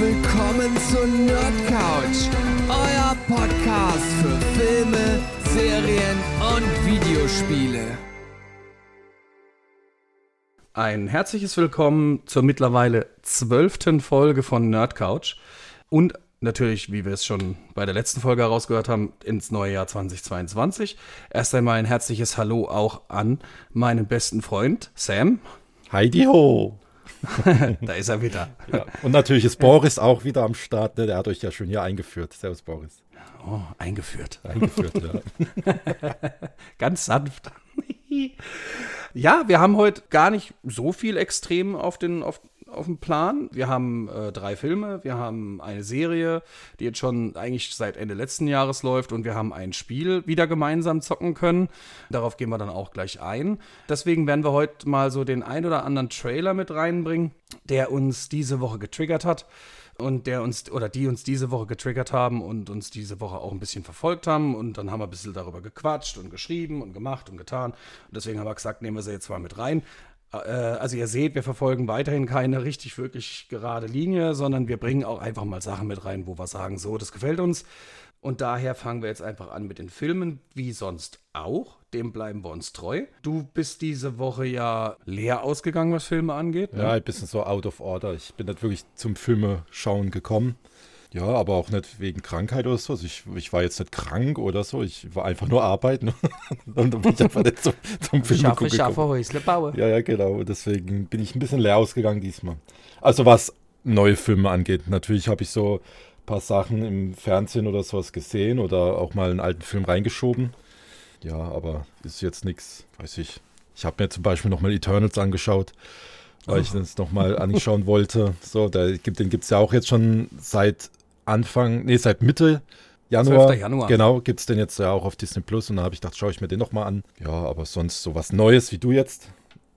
willkommen zur Nerdcouch, euer Podcast für Filme, Serien und Videospiele. Ein herzliches Willkommen zur mittlerweile zwölften Folge von Nerdcouch und natürlich, wie wir es schon bei der letzten Folge herausgehört haben, ins neue Jahr 2022. Erst einmal ein herzliches Hallo auch an meinen besten Freund Sam. Heidi ho! Da ist er wieder. Ja. Und natürlich ist Boris auch wieder am Start. Ne? Der hat euch ja schon hier eingeführt. Servus, Boris. Oh, eingeführt. Eingeführt, ja. Ganz sanft. ja, wir haben heute gar nicht so viel extrem auf den, auf, auf dem Plan. Wir haben äh, drei Filme, wir haben eine Serie, die jetzt schon eigentlich seit Ende letzten Jahres läuft und wir haben ein Spiel wieder gemeinsam zocken können. Darauf gehen wir dann auch gleich ein. Deswegen werden wir heute mal so den ein oder anderen Trailer mit reinbringen, der uns diese Woche getriggert hat und der uns oder die uns diese Woche getriggert haben und uns diese Woche auch ein bisschen verfolgt haben und dann haben wir ein bisschen darüber gequatscht und geschrieben und gemacht und getan und deswegen haben wir gesagt, nehmen wir sie jetzt mal mit rein. Äh, also ihr seht, wir verfolgen weiterhin keine richtig wirklich gerade Linie, sondern wir bringen auch einfach mal Sachen mit rein, wo wir sagen, so, das gefällt uns. Und daher fangen wir jetzt einfach an mit den Filmen, wie sonst auch. Dem bleiben wir uns treu. Du bist diese Woche ja leer ausgegangen, was Filme angeht. Ne? Ja, ein bisschen so out of order. Ich bin nicht wirklich zum Filme schauen gekommen. Ja, aber auch nicht wegen Krankheit oder so. Also ich, ich war jetzt nicht krank oder so. Ich war einfach nur arbeiten. und dann bin ich einfach nicht zum, zum Film Schaffe, schaffe, Häusle bauen. Ja, ja, genau. Deswegen bin ich ein bisschen leer ausgegangen diesmal. Also was neue Filme angeht. Natürlich habe ich so ein paar Sachen im Fernsehen oder sowas gesehen oder auch mal einen alten Film reingeschoben. Ja, aber ist jetzt nichts, weiß ich. Ich habe mir zum Beispiel nochmal Eternals angeschaut weil ich das nochmal anschauen wollte. So, da gibt, den gibt es ja auch jetzt schon seit Anfang, nee, seit Mitte Januar, Januar. genau, gibt es den jetzt ja auch auf Disney Plus und da habe ich gedacht, schaue ich mir den nochmal an. Ja, aber sonst so was Neues wie du jetzt,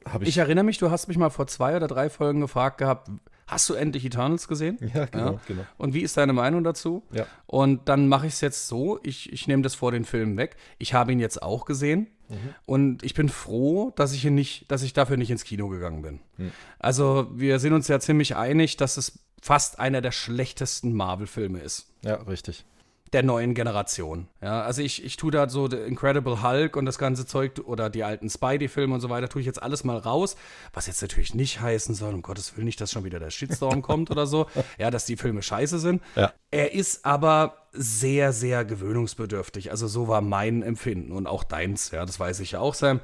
habe ich. Ich erinnere mich, du hast mich mal vor zwei oder drei Folgen gefragt gehabt, hast du endlich Eternals gesehen? Ja, genau, ja. genau. Und wie ist deine Meinung dazu? Ja. Und dann mache ich es jetzt so, ich, ich nehme das vor den Film weg. Ich habe ihn jetzt auch gesehen. Mhm. Und ich bin froh, dass ich ihn nicht, dass ich dafür nicht ins Kino gegangen bin. Mhm. Also wir sind uns ja ziemlich einig, dass es fast einer der schlechtesten Marvel-Filme ist. Ja, richtig. Der neuen Generation. Ja, also ich, ich tue da so The Incredible Hulk und das ganze Zeug oder die alten Spidey-Filme und so weiter, tue ich jetzt alles mal raus. Was jetzt natürlich nicht heißen soll, um Gottes Willen nicht, dass schon wieder der Shitstorm kommt oder so. Ja, dass die Filme scheiße sind. Ja. Er ist aber sehr, sehr gewöhnungsbedürftig. Also so war mein Empfinden und auch deins. Ja, das weiß ich ja auch, Sam.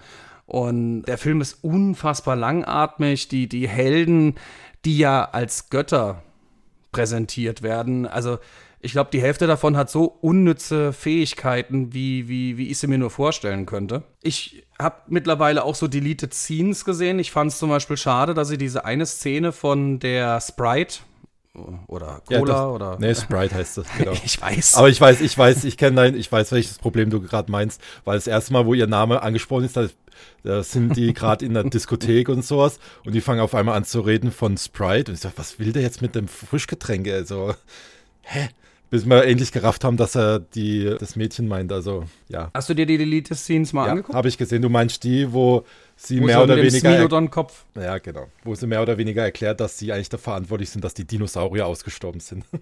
Und der Film ist unfassbar langatmig. Die, die Helden, die ja als Götter präsentiert werden. Also ich glaube, die Hälfte davon hat so unnütze Fähigkeiten, wie, wie, wie ich sie mir nur vorstellen könnte. Ich habe mittlerweile auch so Deleted Scenes gesehen. Ich fand es zum Beispiel schade, dass sie diese eine Szene von der Sprite oder Cola ja, das, oder. Nee, Sprite heißt das, genau. ich weiß. Aber ich weiß, ich weiß, ich kenne dein, ich weiß, welches Problem du gerade meinst, weil das erste Mal, wo ihr Name angesprochen ist, da, da sind die gerade in der Diskothek und sowas und die fangen auf einmal an zu reden von Sprite und ich sage, was will der jetzt mit dem Frischgetränk? Also, hä? Bis wir endlich gerafft haben, dass er die, das Mädchen meint. Also, ja. Hast du dir die Delete-Scenes mal ja, angeguckt? habe ich gesehen. Du meinst die, wo sie wo mehr oder weniger. Kopf. Ja, genau. Wo sie mehr oder weniger erklärt, dass sie eigentlich dafür verantwortlich sind, dass die Dinosaurier ausgestorben sind.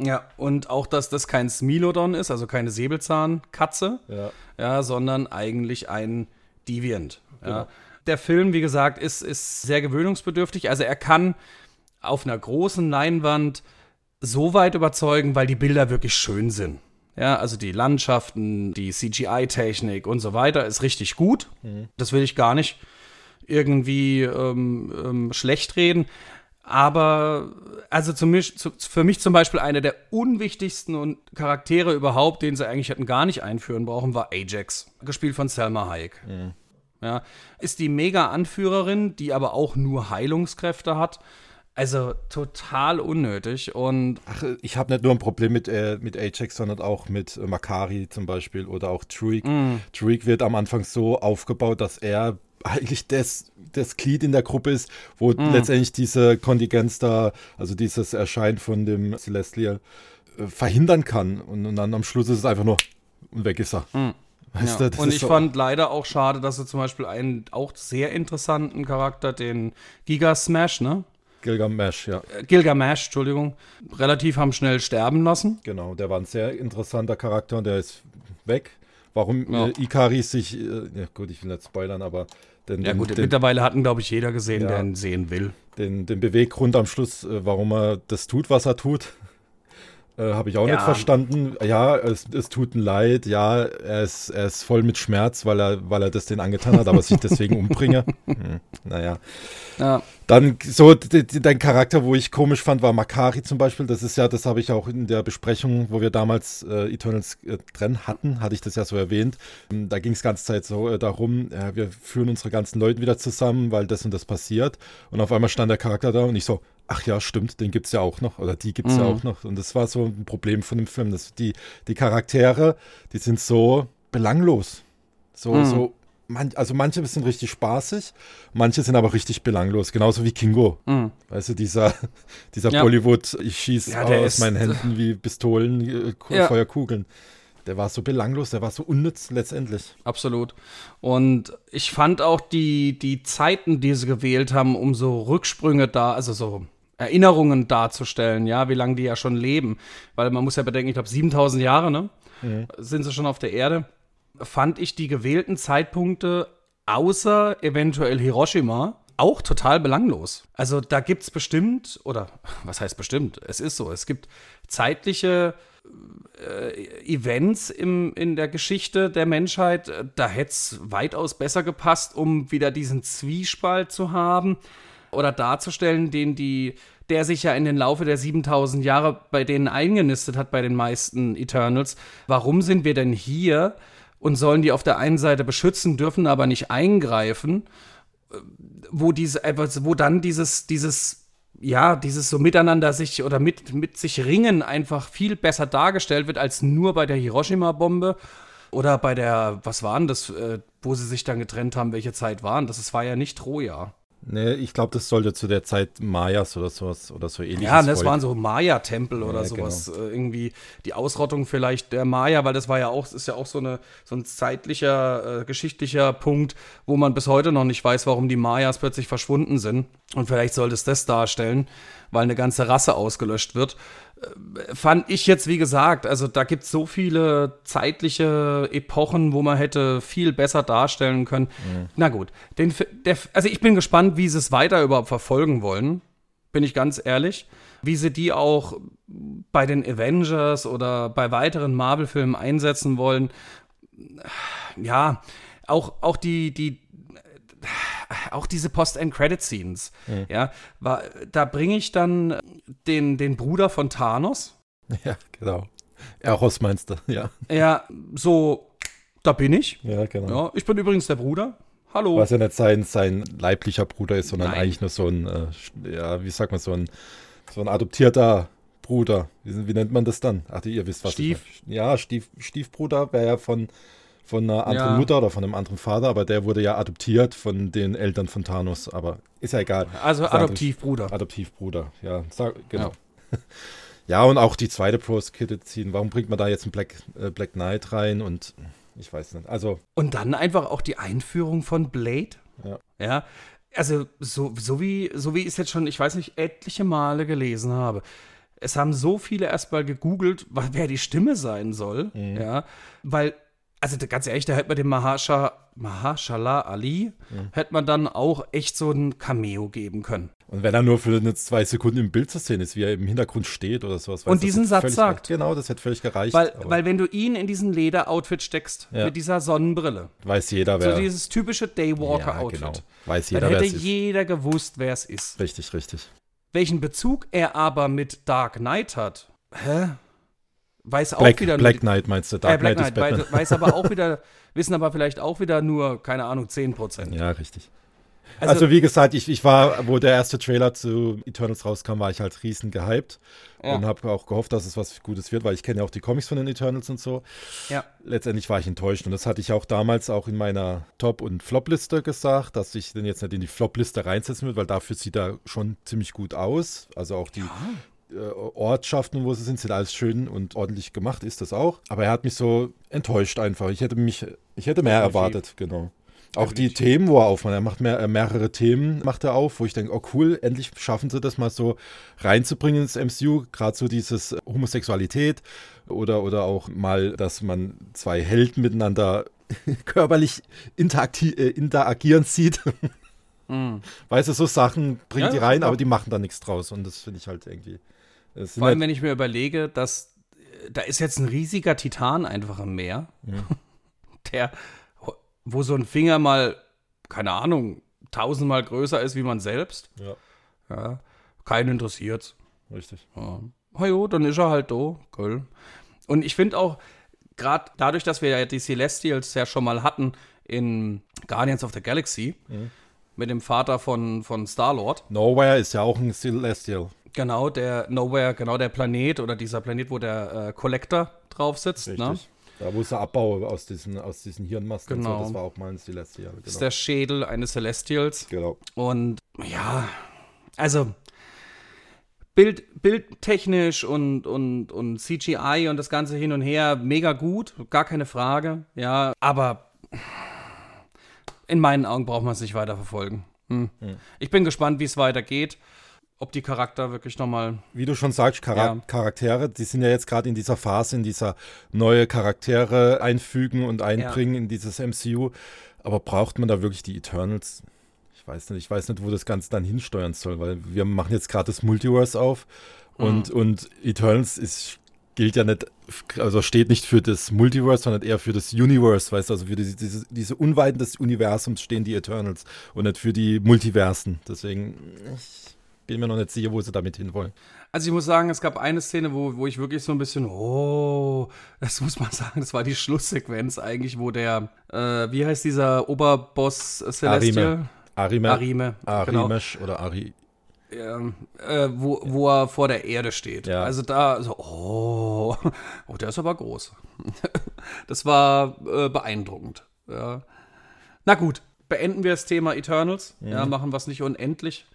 Ja, und auch, dass das kein Smilodon ist, also keine Säbelzahnkatze, ja. ja sondern eigentlich ein Deviant. Ja. Genau. Der Film, wie gesagt, ist, ist sehr gewöhnungsbedürftig. Also er kann auf einer großen Leinwand so weit überzeugen, weil die Bilder wirklich schön sind. Ja, also die Landschaften, die CGI-Technik und so weiter ist richtig gut. Mhm. Das will ich gar nicht irgendwie ähm, ähm, schlecht reden. Aber also zu mich, zu, für mich zum Beispiel einer der unwichtigsten Charaktere überhaupt, den sie eigentlich hätten gar nicht einführen brauchen, war Ajax, gespielt von Selma Hayek. Mhm. Ja, ist die Mega-Anführerin, die aber auch nur Heilungskräfte hat. Also total unnötig und. Ach, ich habe nicht nur ein Problem mit, äh, mit Ajax, sondern auch mit äh, Makari zum Beispiel oder auch Truik. Mm. Truik wird am Anfang so aufgebaut, dass er eigentlich das, das Glied in der Gruppe ist, wo mm. letztendlich diese Kontingenz da, also dieses Erscheinen von dem Celestial, äh, verhindern kann. Und, und, dann am Schluss ist es einfach nur und weg ist er. Mm. Weißt ja. du, und ich so fand leider auch schade, dass er zum Beispiel einen auch sehr interessanten Charakter, den Giga Smash, ne? Gilgamesh, ja. äh, Gilgamesh, Entschuldigung, relativ haben schnell sterben lassen. Genau, der war ein sehr interessanter Charakter und der ist weg. Warum Ja. äh, Ikari sich, äh, ja gut, ich will nicht spoilern, aber den, Ja gut, den, mittlerweile hatten, glaube ich, jeder gesehen, Ja. der ihn sehen will. den, den Beweggrund am Schluss, äh, warum er das tut, was er tut, äh, habe ich auch Ja. nicht verstanden. Ja, es, es tut ihm leid, ja, er ist, er ist voll mit Schmerz, weil er, weil er das den angetan hat, aber sich deswegen umbringe. Hm, naja. Ja, Dann so dein Charakter, wo ich komisch fand, war Makari zum Beispiel. Das ist ja, das habe ich auch in der Besprechung, wo wir damals äh, Eternals äh, drin hatten, hatte ich das ja so erwähnt. Ähm, Da ging es ganze Zeit so äh, darum, ja, wir führen unsere ganzen Leute wieder zusammen, weil das und das passiert. Und auf einmal stand der Charakter da und ich so, ach ja, stimmt, den gibt's ja auch noch. Oder die gibt's ja Mhm. auch noch. Und das war so ein Problem von dem Film. Das, die, die Charaktere, die sind so belanglos. So, Mhm. so man, also manche sind richtig spaßig, manche sind aber richtig belanglos, genauso wie Kingo. mhm. Weißt du, dieser, dieser Ja. Bollywood, ich schieße Ja, aus ist- meinen Händen wie Pistolen, äh, Ja. Feuerkugeln. Der war so belanglos, der war so unnütz letztendlich. absolut. Und ich fand auch die, die Zeiten, die sie gewählt haben, um so Rücksprünge da, also so Erinnerungen darzustellen, ja, wie lange die ja schon leben. Weil man muss ja bedenken, ich glaube 7000 Jahre, ne, sind sie schon auf der Erde. Fand ich die gewählten Zeitpunkte außer eventuell Hiroshima auch total belanglos. Also da gibt es bestimmt, oder was heißt bestimmt, es ist so, es gibt zeitliche äh, Events im, in der Geschichte der Menschheit, da hätte es weitaus besser gepasst, um wieder diesen Zwiespalt zu haben oder darzustellen, den die, der sich ja in den Laufe der 7000 Jahre bei denen eingenistet hat, bei den meisten Eternals. Warum sind wir denn hier und sollen die auf der einen Seite beschützen, dürfen aber nicht eingreifen? wo diese, äh, wo dann dieses, dieses, ja, dieses so miteinander sich oder mit, mit sich ringen einfach viel besser dargestellt wird als nur bei der Hiroshima-Bombe oder bei der, was waren das, äh, wo sie sich dann getrennt haben, welche Zeit waren das? Es war ja nicht Troja. Nee, ich glaube, das sollte zu der Zeit Mayas oder sowas oder so ähnliches. Ja, das Volk. waren so Maya-Tempel oder Ja, sowas. Äh, irgendwie die Ausrottung vielleicht der Maya, weil das war ja auch, ist ja auch so, eine, so ein zeitlicher, äh, geschichtlicher Punkt, wo man bis heute noch nicht weiß, warum die Mayas plötzlich verschwunden sind. Und vielleicht sollte es das darstellen, weil eine ganze Rasse ausgelöscht wird. Äh, fand ich jetzt, wie gesagt, also da gibt es so viele zeitliche Epochen, wo man hätte viel besser darstellen können. Na gut, den, der, also ich bin gespannt, wie sie es weiter überhaupt verfolgen wollen bin ich ganz ehrlich. Wie sie die auch bei den Avengers oder bei weiteren Marvel-Filmen einsetzen wollen. Ja, auch, auch die, die, auch diese Post-End-Credit-Scenes. Ja, war, da bringe ich dann den, den Bruder von Thanos. Ja, genau. Eros meinst du, ja. Ja, so, da bin ich. Ja, genau. Ja, ich bin übrigens der Bruder. Hallo. Was ja nicht sein, sein leiblicher Bruder ist, sondern Nein. eigentlich nur so ein, äh, ja, wie sagt man, so ein, so ein adoptierter Bruder. Wie, wie nennt man das dann? Ach, ihr wisst was. Stief. Ich meine. Ja, Stief, Stiefbruder wäre ja von, von einer anderen Ja. Mutter oder von einem anderen Vater, aber der wurde ja adoptiert von den Eltern von Thanos. Aber ist ja egal. also Adoptivbruder. Adoptivbruder, ja. Genau. Ja. und auch die zweite Post-Kit ziehen. Warum bringt man da jetzt einen Black, äh, Black Knight rein? Und ich weiß nicht. Also, Und dann einfach auch die Einführung von Blade. Ja. Ja. Also, so, so, wie, so wie ich es jetzt schon, ich weiß nicht, etliche Male gelesen habe. Es haben so viele erstmal gegoogelt, wer die Stimme sein soll. Ja. Weil, also ganz ehrlich, da hätte man dem Mahasha, Mahashala Ali, hätte man dann auch echt so ein Cameo geben können. Und wenn er nur für eine zwei Sekunden im Bild zu sehen ist, wie er im Hintergrund steht oder sowas. Und diesen Satz sagt. Genau, das hätte völlig gereicht. Weil, weil wenn du ihn in diesen Lederoutfit steckst, Ja. mit dieser Sonnenbrille, weiß jeder, so wer. dieses typische Daywalker-Outfit, genau. Weiß dann jeder, wer hätte es ist. jeder gewusst, wer es ist. Richtig, richtig. Welchen Bezug er aber mit Dark Knight hat, hä? Weiß auch Black, wieder Black Knight meinst du? äh, Dark Black Knight, Knight, weiß, weiß aber auch wieder, wissen aber vielleicht auch wieder nur, keine Ahnung, 10%. Ja, richtig. Also, Also, wie gesagt, ich, ich war, wo der erste Trailer zu Eternals rauskam, war ich halt riesen gehypt Ja. und habe auch gehofft, dass es was Gutes wird, weil ich kenne ja auch die Comics von den Eternals und so. ja. Letztendlich war ich enttäuscht und das hatte ich auch damals auch in meiner Top- und Flop-Liste gesagt, dass ich den jetzt nicht in die Flop-Liste reinsetzen würde, weil dafür sieht er schon ziemlich gut aus. Also auch die äh, Ortschaften, wo sie sind, sind alles schön und ordentlich gemacht, ist das auch. Aber er hat mich so enttäuscht einfach. Ich hätte mich, ich hätte mehr erwartet, genau. Auch die Themen, wo er aufmacht. Er macht mehr, äh, mehrere Themen, macht er auf, wo ich denke, oh cool, endlich schaffen sie das mal so reinzubringen ins MCU. Gerade so dieses Homosexualität oder, oder auch mal, dass man zwei Helden miteinander körperlich äh, interagieren sieht. Weißt du, so Sachen bringt Ja, die rein, aber die machen da nichts draus. Und das finde ich halt irgendwie. Vor allem, halt, wenn ich mir überlege, dass äh, da ist jetzt ein riesiger Titan einfach im Meer, der, wo so ein Finger mal, keine Ahnung, tausendmal größer ist wie man selbst. ja, Ja, keinen interessiert's. richtig. Ja. Ah jo, dann ist er halt da, cool. Und ich finde auch, gerade dadurch, dass wir ja die Celestials ja schon mal hatten in Guardians of the Galaxy, mit dem Vater von, von Star-Lord, Nowhere ist ja auch ein Celestial. Genau, der Nowhere, genau der Planet oder dieser Planet, wo der äh, Collector drauf sitzt, ne? Richtig. Da wo sie Abbau aus diesen, aus diesen Hirnmasten und Genau. so, das war auch mal ein Celestial. ist Genau. der Schädel eines Celestials. genau. Und ja, also Bild, bildtechnisch und, und, und CGI und das Ganze hin und her, mega gut, gar keine Frage. Ja, aber in meinen Augen braucht man es nicht weiter verfolgen. Hm. Ich bin gespannt, wie es weitergeht. Ob die Charakter wirklich nochmal. Wie du schon sagst, Chara Ja. Charaktere, die sind ja jetzt gerade in dieser Phase, in dieser neue Charaktere einfügen und einbringen in dieses MCU. Aber braucht man da wirklich die Eternals? Ich weiß nicht, ich weiß nicht, wo das Ganze dann hinsteuern soll, weil wir machen jetzt gerade das Multiverse auf und, und Eternals ist, gilt ja nicht, also steht nicht für das Multiverse, sondern eher für das Universe, weißt du, also für diese, diese, diese Unweiten des Universums stehen die Eternals und nicht für die Multiversen. Deswegen, ich bin mir noch nicht sicher, wo sie damit hinwollen. Also ich muss sagen, es gab eine Szene, wo, wo ich wirklich so ein bisschen, oh, das muss man sagen, das war die Schlusssequenz eigentlich, wo der, äh, wie heißt dieser Oberboss äh, Celestial? Arime. Arime, genau. Arimesh oder Ari. ähm, äh, wo, wo er vor der Erde steht. Ja. Also da so, oh, oh, der ist aber groß. das war äh, beeindruckend. Ja. Na gut, beenden wir das Thema Eternals. Ja, machen wir es nicht unendlich.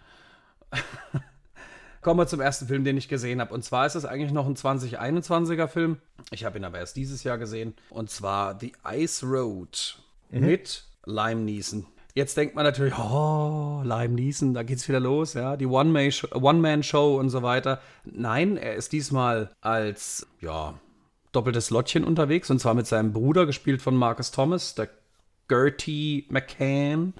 Kommen wir zum ersten Film, den ich gesehen habe. Und zwar ist es eigentlich noch ein 2021er Film. Ich habe ihn aber erst dieses Jahr gesehen. Und zwar The Ice Road mit Lime Neeson. Jetzt denkt man natürlich, oh, Lime Neeson, da geht's wieder los, ja, die One-Man-Show One und so weiter. Nein, er ist diesmal als, ja, doppeltes Lottchen unterwegs und zwar mit seinem Bruder, gespielt von Marcus Thomas, der Gertie McCann.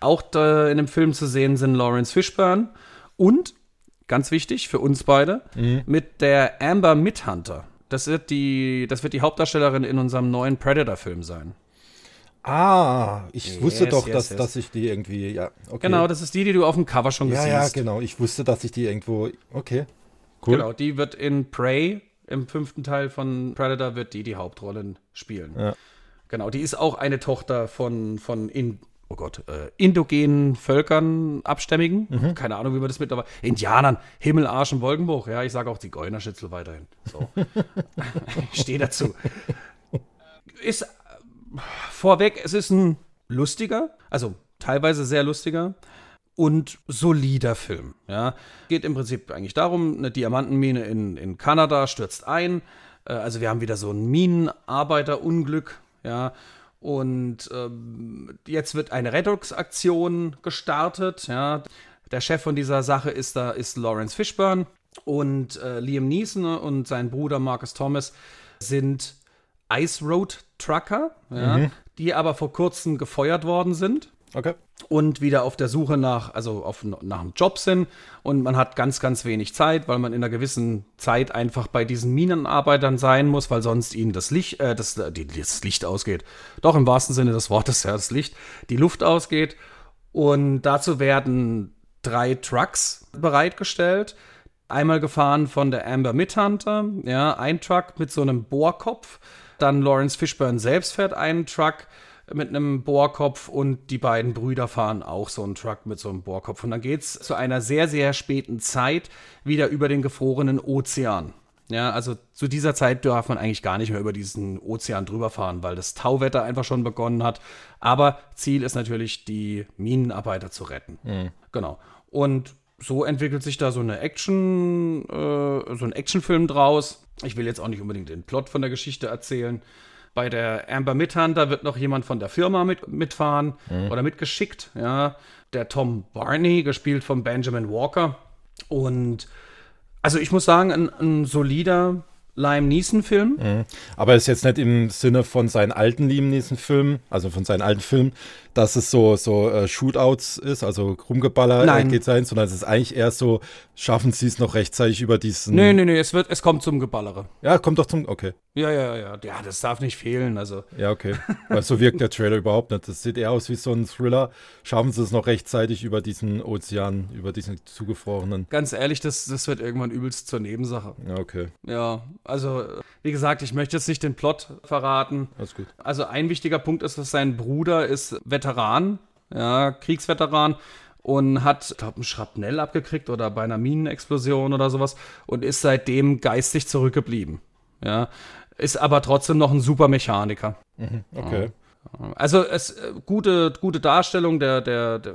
Auch da in dem Film zu sehen sind Lawrence Fishburne und, ganz wichtig für uns beide, mit der Amber Midhunter. Das wird, die, das wird die Hauptdarstellerin in unserem neuen Predator-Film sein. Ah, ich Yes, wusste doch, yes, dass, yes. dass ich die irgendwie, ja, okay. Genau, das ist die, die du auf dem Cover schon ja, gesehen ja, hast. genau. Ich wusste, dass ich die irgendwo, okay. Cool. Genau, die wird in Prey, im fünften Teil von Predator, wird die die Hauptrollen spielen. Ja. Genau, die ist auch eine Tochter von, von in, oh Gott, äh, indogenen Völkern, Abstämmigen. Mhm. Keine Ahnung, wie man das mittlerweile. Indianern, Himmel, Arsch und Wolkenbruch. Ja, ich sage auch Zigeunerschitzel weiterhin. So. ich stehe dazu. Ist äh, vorweg, es ist ein lustiger, also teilweise sehr lustiger und solider Film. Ja. Geht im Prinzip eigentlich darum, eine Diamantenmine in, in Kanada stürzt ein. Äh, Also wir haben wieder so ein Minenarbeiterunglück. Ja. Und ähm, jetzt wird eine Rettungsaktion gestartet. Ja. Der Chef von dieser Sache ist da ist Lawrence Fishburne und äh, Liam Neeson und sein Bruder Marcus Thomas sind Ice Road Trucker, ja, die aber vor kurzem gefeuert worden sind Okay. und wieder auf der Suche nach, also auf, nach einem Job sind. Und man hat ganz, ganz wenig Zeit, weil man in einer gewissen Zeit einfach bei diesen Minenarbeitern sein muss, weil sonst ihnen das Licht, äh, das, das Licht ausgeht. Doch im wahrsten Sinne des Wortes, ja, das Licht, die Luft ausgeht. Und dazu werden drei Trucks bereitgestellt. Einmal gefahren von der Amber Midhunter, ja, ein Truck mit so einem Bohrkopf. Dann Lawrence Fishburne selbst fährt einen Truck mit einem Bohrkopf und die beiden Brüder fahren auch so einen Truck mit so einem Bohrkopf. Und dann geht's zu einer sehr, sehr späten Zeit wieder über den gefrorenen Ozean. Ja, also zu dieser Zeit darf man eigentlich gar nicht mehr über diesen Ozean drüber fahren, weil das Tauwetter einfach schon begonnen hat. Aber Ziel ist natürlich, die Minenarbeiter zu retten. Genau. Und so entwickelt sich da so eine Action, äh, so ein Actionfilm draus. Ich will jetzt auch nicht unbedingt den Plot von der Geschichte erzählen. Bei der Amber Midhunter wird noch jemand von der Firma mit, mitfahren Mhm. oder mitgeschickt. Ja. Der Tom Barney, gespielt von Benjamin Walker. Und also ich muss sagen, ein, ein solider Lime Neeson-Film. Mhm. Aber ist jetzt nicht im Sinne von seinen alten Liam Neeson-Filmen, also von seinen alten Filmen, dass es so, so äh, Shootouts ist, also Rumgeballer Nein. geht sein, sondern es ist eigentlich eher so, schaffen sie es noch rechtzeitig über diesen. Nee, nee, nee, es, wird, es kommt zum Geballere. Ja, kommt doch zum. Okay. Ja, ja, ja. Ja, das darf nicht fehlen. Also, Ja, okay. Weil so wirkt der Trailer überhaupt nicht. Das sieht eher aus wie so ein Thriller. Schaffen sie es noch rechtzeitig über diesen Ozean, über diesen zugefrorenen. ganz ehrlich, das, das wird irgendwann übelst zur Nebensache. Ja, okay. Ja, also, wie gesagt, ich möchte jetzt nicht den Plot verraten. Alles gut. Also, ein wichtiger Punkt ist, dass sein Bruder ist Veteran, ja, Kriegsveteran und hat, ich glaube, ein Schrapnell abgekriegt oder bei einer Minenexplosion oder sowas und ist seitdem geistig zurückgeblieben. Ja, ist aber trotzdem noch ein super Mechaniker. Okay. Also es äh, gute, gute Darstellung der, der, der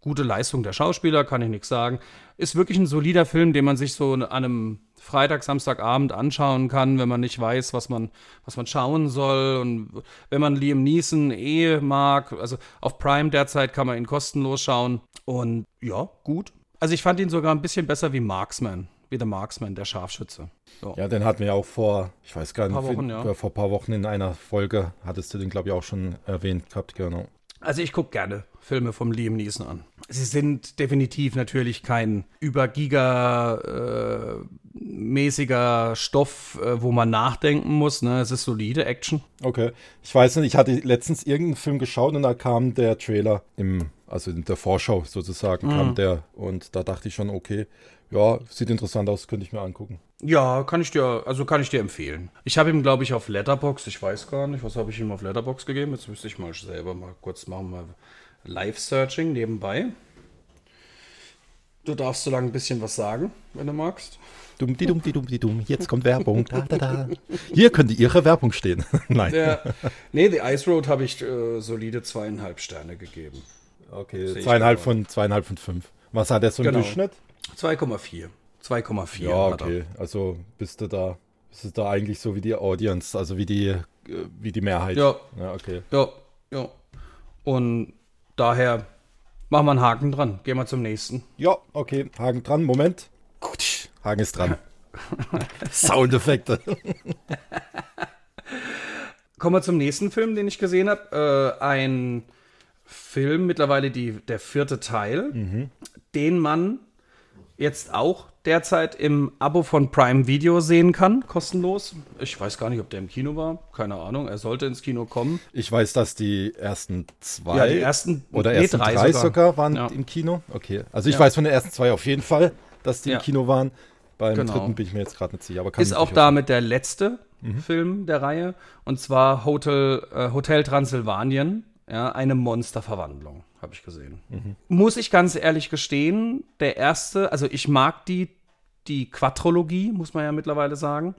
gute Leistung der Schauspieler, kann ich nichts sagen. Ist wirklich ein solider Film, den man sich so an einem Freitag, Samstagabend anschauen kann, wenn man nicht weiß, was man, was man schauen soll. Und wenn man Liam Neeson eh mag, also auf Prime derzeit kann man ihn kostenlos schauen. Und ja, gut. Also ich fand ihn sogar ein bisschen besser wie Marksman, wie der Marksman, der Scharfschütze. So. Ja, den hatten wir auch vor, ich weiß gar nicht, Paar Wochen, in- ja. vor ein paar Wochen in einer Folge, hattest du den, glaube ich, auch schon erwähnt gehabt, genau. Also ich gucke gerne Filme vom Liam Neeson an. Sie sind definitiv natürlich kein übergiga äh, mäßiger Stoff, äh, wo man nachdenken muss. Ne? Es ist solide Action. Okay. Ich weiß nicht, ich hatte letztens irgendeinen Film geschaut und da kam der Trailer im, also in der Vorschau sozusagen, kam der und da dachte ich schon, okay, ja, sieht interessant aus, könnte ich mir angucken. Ja, kann ich dir, also kann ich dir empfehlen. Ich habe ihm, glaube ich, auf Letterbox, ich weiß gar nicht, was habe ich ihm auf Letterbox gegeben? Jetzt müsste ich mal selber mal kurz machen, mal Live-Searching nebenbei. Du darfst so lange ein bisschen was sagen, wenn du magst. Dumm, die dumm, die dumm, die dumm. Jetzt kommt Werbung. Da, da, da. Hier könnte Ihre Werbung stehen. Nein. Der, nee, The Ice Road habe ich äh, solide zweieinhalb Sterne gegeben. Okay, zweieinhalb gerade. von, zweieinhalb von fünf. Was hat der so im Genau. Durchschnitt? 2,4. 2,4. Ja, okay. Also bist du da, bist du da eigentlich so wie die Audience, also wie die, äh, wie die Mehrheit. Ja. Ja, okay. Ja, ja. Und daher machen wir einen Haken dran. Gehen wir zum nächsten. Ja, okay. Haken dran. Moment. Haken ist dran. Soundeffekte. Kommen wir zum nächsten Film, den ich gesehen habe. Äh, ein Film, mittlerweile die, der vierte Teil, den man jetzt auch derzeit im Abo von Prime Video sehen kann, kostenlos. Ich weiß gar nicht, ob der im Kino war. Keine Ahnung. Er sollte ins Kino kommen. Ich weiß, dass die ersten zwei Ja, die ersten- oder nee, ersten drei drei, sogar. sogar. waren Ja. im Kino. Okay. Also ich Ja. weiß von den ersten zwei auf jeden Fall, dass die im Kino waren. Beim Genau. dritten bin ich mir jetzt gerade nicht sicher. Aber kann Ist auch damit der letzte Film der Reihe. Und zwar Hotel, äh, Hotel Transsilvanien. Ja, eine Monsterverwandlung, habe ich gesehen. Muss ich ganz ehrlich gestehen, der erste, also ich mag die, die Quadrologie, muss man ja mittlerweile sagen.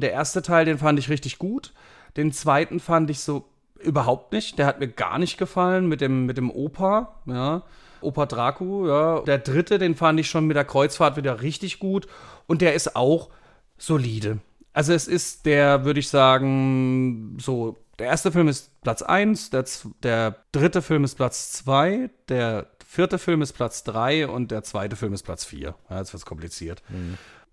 Der erste Teil, den fand ich richtig gut. Den zweiten fand ich so überhaupt nicht. Der hat mir gar nicht gefallen mit dem, mit dem Opa, ja. Opa Dracu, ja. Der dritte, den fand ich schon mit der Kreuzfahrt wieder richtig gut. Und der ist auch solide. Also es ist der, würde ich sagen, so, der erste Film ist Platz 1, der, der dritte Film ist Platz 2, der vierte Film ist Platz 3 und der zweite Film ist Platz 4. Ja, jetzt wird es kompliziert.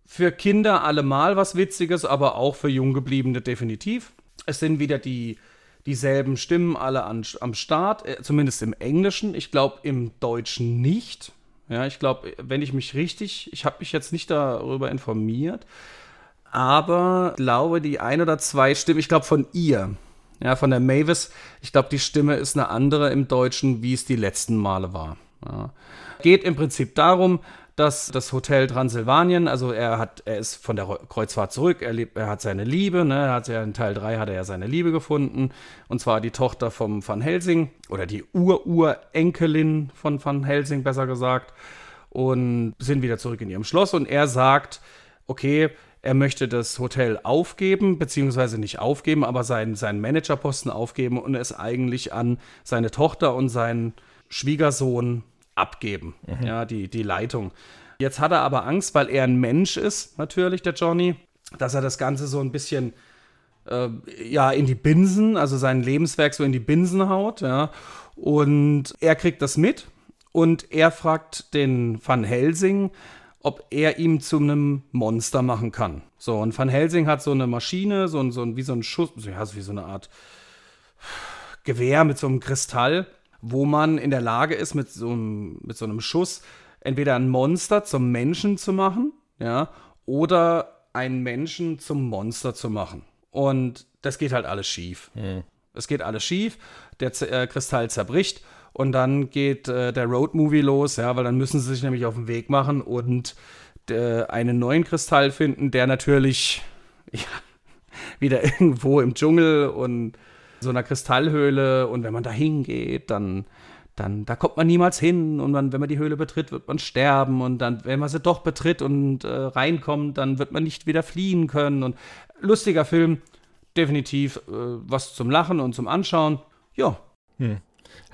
Für Kinder allemal was Witziges, aber auch für Junggebliebene definitiv. Es sind wieder die, dieselben Stimmen alle an, am Start, äh, zumindest im Englischen. Ich glaube im Deutschen nicht. Ja, ich glaube, wenn ich mich richtig, ich habe mich jetzt nicht darüber informiert, aber ich glaube, die ein oder zwei Stimmen, ich glaube von ihr, ja, von der Mavis, ich glaube, die Stimme ist eine andere im Deutschen, wie es die letzten Male war. Ja. Geht im Prinzip darum, dass das Hotel Transsilvanien, also er hat, er ist von der Kreuzfahrt zurück, er, lebt, er hat seine Liebe, ne, er hat ja in Teil 3 hat er ja seine Liebe gefunden, und zwar die Tochter vom Van Helsing, oder die Ur-Urenkelin von Van Helsing, besser gesagt, und sind wieder zurück in ihrem Schloss, und er sagt, okay, er möchte das Hotel aufgeben, beziehungsweise nicht aufgeben, aber seinen, seinen Managerposten aufgeben und es eigentlich an seine Tochter und seinen Schwiegersohn abgeben, ja, die, die Leitung. Jetzt hat er aber Angst, weil er ein Mensch ist, natürlich, der Johnny, dass er das Ganze so ein bisschen äh, ja, in die Binsen, also sein Lebenswerk so in die Binsen haut, ja. Und er kriegt das mit und er fragt den Van Helsing, ob er ihm zu einem Monster machen kann. So, und Van Helsing hat so eine Maschine, so ein, so ein, wie so ein Schuss, ja, so wie so eine Art Gewehr mit so einem Kristall, wo man in der Lage ist, mit so einem, mit so einem Schuss entweder ein Monster zum Menschen zu machen, ja, oder einen Menschen zum Monster zu machen. Und das geht halt alles schief. Es geht alles schief, der Z äh, Kristall zerbricht und dann geht äh, der Roadmovie los, ja, weil dann müssen sie sich nämlich auf den Weg machen und äh, einen neuen Kristall finden, der natürlich ja, wieder irgendwo im Dschungel und so einer Kristallhöhle. Und wenn man da hingeht, dann dann da kommt man niemals hin. Und man, wenn man die Höhle betritt, wird man sterben. Und dann, wenn man sie doch betritt und äh, reinkommt, dann wird man nicht wieder fliehen können. Und lustiger Film, definitiv äh, was zum Lachen und zum Anschauen. Ja,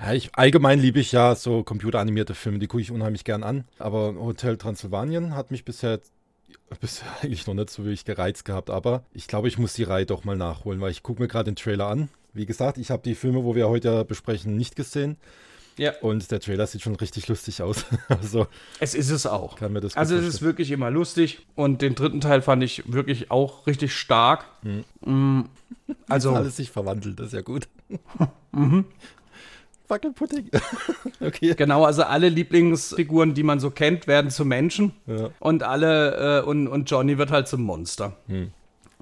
Ja, ich, allgemein liebe ich ja so computeranimierte Filme, die gucke ich unheimlich gern an. Aber Hotel Transylvanien hat mich bisher, bisher eigentlich noch nicht so wirklich gereizt gehabt. Aber ich glaube, ich muss die Reihe doch mal nachholen, weil ich gucke mir gerade den Trailer an. Wie gesagt, ich habe die Filme, wo wir heute besprechen, nicht gesehen. ja. Und der Trailer sieht schon richtig lustig aus. also Es ist es auch. kann mir das Also es ist wirklich immer lustig und den dritten Teil fand ich wirklich auch richtig stark. Mm, Also alles sich verwandelt, das ist ja gut. Mhm. Wackelpudding. okay. genau, also alle Lieblingsfiguren, die man so kennt, werden zu Menschen Ja, und alle äh, und, und Johnny wird halt zum Monster. Hm.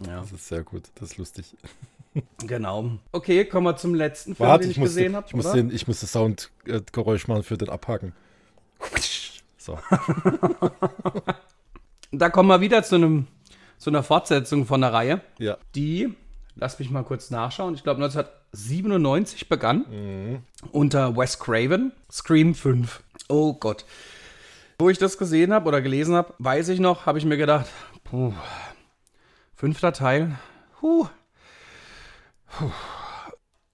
Ja, das ist sehr gut, das ist lustig. genau. Okay, kommen wir zum letzten Film, Warte, den ich ich, gesehen habe. ich, muss den, ich muss das Soundgeräusch machen für den Abhaken. So. Da kommen wir wieder zu einem zu einer Fortsetzung von der Reihe, Ja. die, lass mich mal kurz nachschauen, ich glaube 1997 begann Mhm. unter Wes Craven, Scream 5. Oh Gott. Wo ich das gesehen habe oder gelesen habe, weiß ich noch, habe ich mir gedacht, puh, fünfter Teil, puh, puh.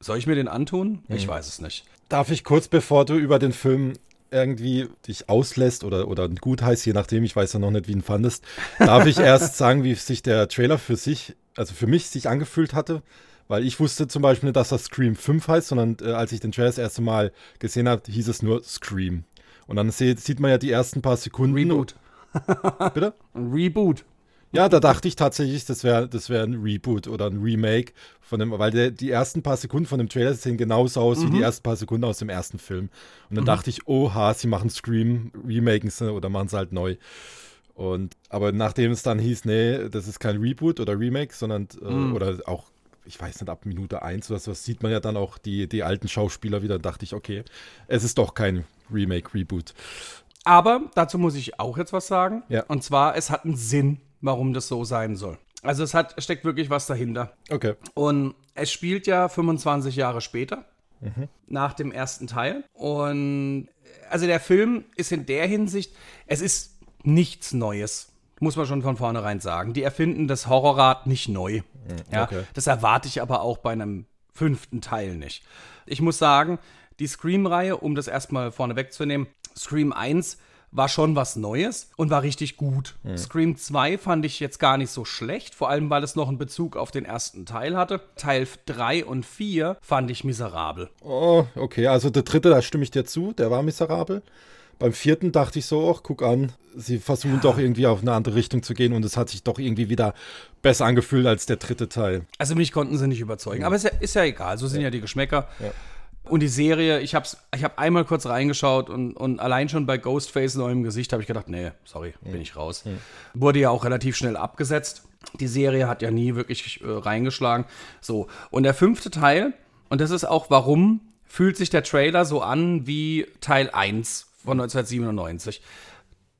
Soll ich mir den antun? Mhm. Ich weiß es nicht. Darf ich kurz, bevor du über den Film irgendwie dich auslässt oder, oder gut heißt, je nachdem, ich weiß ja noch nicht, wie ihn fandest, darf ich erst sagen, wie sich der Trailer für sich, also für mich sich angefühlt hatte, weil ich wusste zum Beispiel nicht, dass das Scream 5 heißt, sondern äh, als ich den Trailer das erste Mal gesehen habe, hieß es nur Scream. Und dann seh, sieht man ja die ersten paar Sekunden. Reboot. Bitte? Ein Reboot. Ja, da dachte ich tatsächlich, das wäre das wär ein Reboot oder ein Remake von dem, weil der, die ersten paar Sekunden von dem Trailer sehen genauso aus wie die ersten paar Sekunden aus dem ersten Film. Und dann dachte ich, oha, sie machen Scream, remaken sie oder machen sie halt neu. Und aber nachdem es dann hieß, nee, das ist kein Reboot oder Remake, sondern äh, oder auch, ich weiß nicht, ab Minute 1 oder so, sieht man ja dann auch die, die alten Schauspieler wieder, dachte ich, okay, es ist doch kein Remake, Reboot. Aber dazu muss ich auch jetzt was sagen. Ja. Und zwar, es hat einen Sinn, warum das so sein soll. Also es hat, steckt wirklich was dahinter. Okay. Und es spielt ja 25 Jahre später, nach dem ersten Teil. Und also der Film ist in der Hinsicht, es ist nichts Neues. Muss man schon von vornherein sagen. Die erfinden das Horrorrad nicht neu. Ja, okay. Das erwarte ich aber auch bei einem fünften Teil nicht. Ich muss sagen, die Scream-Reihe, um das erstmal vorne wegzunehmen, Scream 1 war schon was Neues und war richtig gut. Scream 2 fand ich jetzt gar nicht so schlecht, vor allem weil es noch einen Bezug auf den ersten Teil hatte. Teil 3 und 4 fand ich miserabel. Oh, okay. Also der dritte, da stimme ich dir zu, der war miserabel. Beim vierten dachte ich so, ach, guck an, sie versuchen doch irgendwie auf eine andere Richtung zu gehen und es hat sich doch irgendwie wieder besser angefühlt als der dritte Teil. Also mich konnten sie nicht überzeugen. Aber ist ja, ist ja egal, so sind ja, die Geschmäcker. Und die Serie, ich habe ich hab einmal kurz reingeschaut und, und allein schon bei Ghostface neuem Gesicht habe ich gedacht, nee, sorry, bin ich raus. Wurde ja auch relativ schnell abgesetzt. Die Serie hat ja nie wirklich äh, reingeschlagen. So, und der fünfte Teil, und das ist auch warum, fühlt sich der Trailer so an wie Teil 1 von 1997.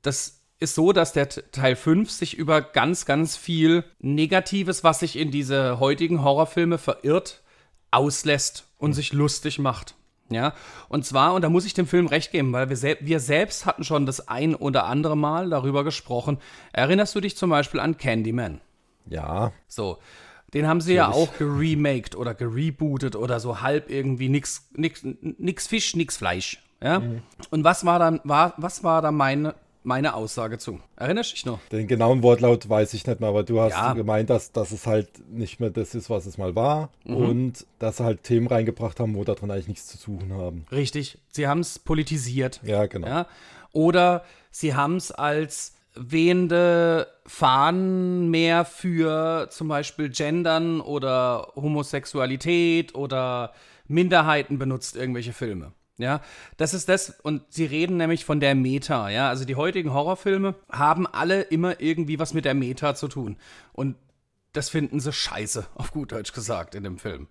Das ist so, dass der Teil 5 sich über ganz, ganz viel Negatives, was sich in diese heutigen Horrorfilme verirrt, auslässt und sich lustig macht. Ja, und zwar, und da muss ich dem Film recht geben, weil wir, sel wir selbst hatten schon das ein oder andere Mal darüber gesprochen. Erinnerst du dich zum Beispiel an Candyman? Ja, So, den haben sie ja auch geremaked oder gerebootet oder so halb irgendwie nix, nix, nix Fisch, nix Fleisch. Ja? Und was war dann, war, was war da mein, meine Aussage zu. Erinnerst du dich noch? Den genauen Wortlaut weiß ich nicht mehr, aber du hast Ja. gemeint, dass, dass es halt nicht mehr das ist, was es mal war und dass sie halt Themen reingebracht haben, wo daran eigentlich nichts zu suchen haben. Richtig. Sie haben es politisiert. Ja, genau. Ja? Oder sie haben es als wehende Fahnen mehr für zum Beispiel Gendern oder Homosexualität oder Minderheiten benutzt, irgendwelche Filme. Ja, das ist das, und sie reden nämlich von der Meta, ja, also die heutigen Horrorfilme haben alle immer irgendwie was mit der Meta zu tun. Und das finden sie scheiße, auf gut Deutsch gesagt, in dem Film.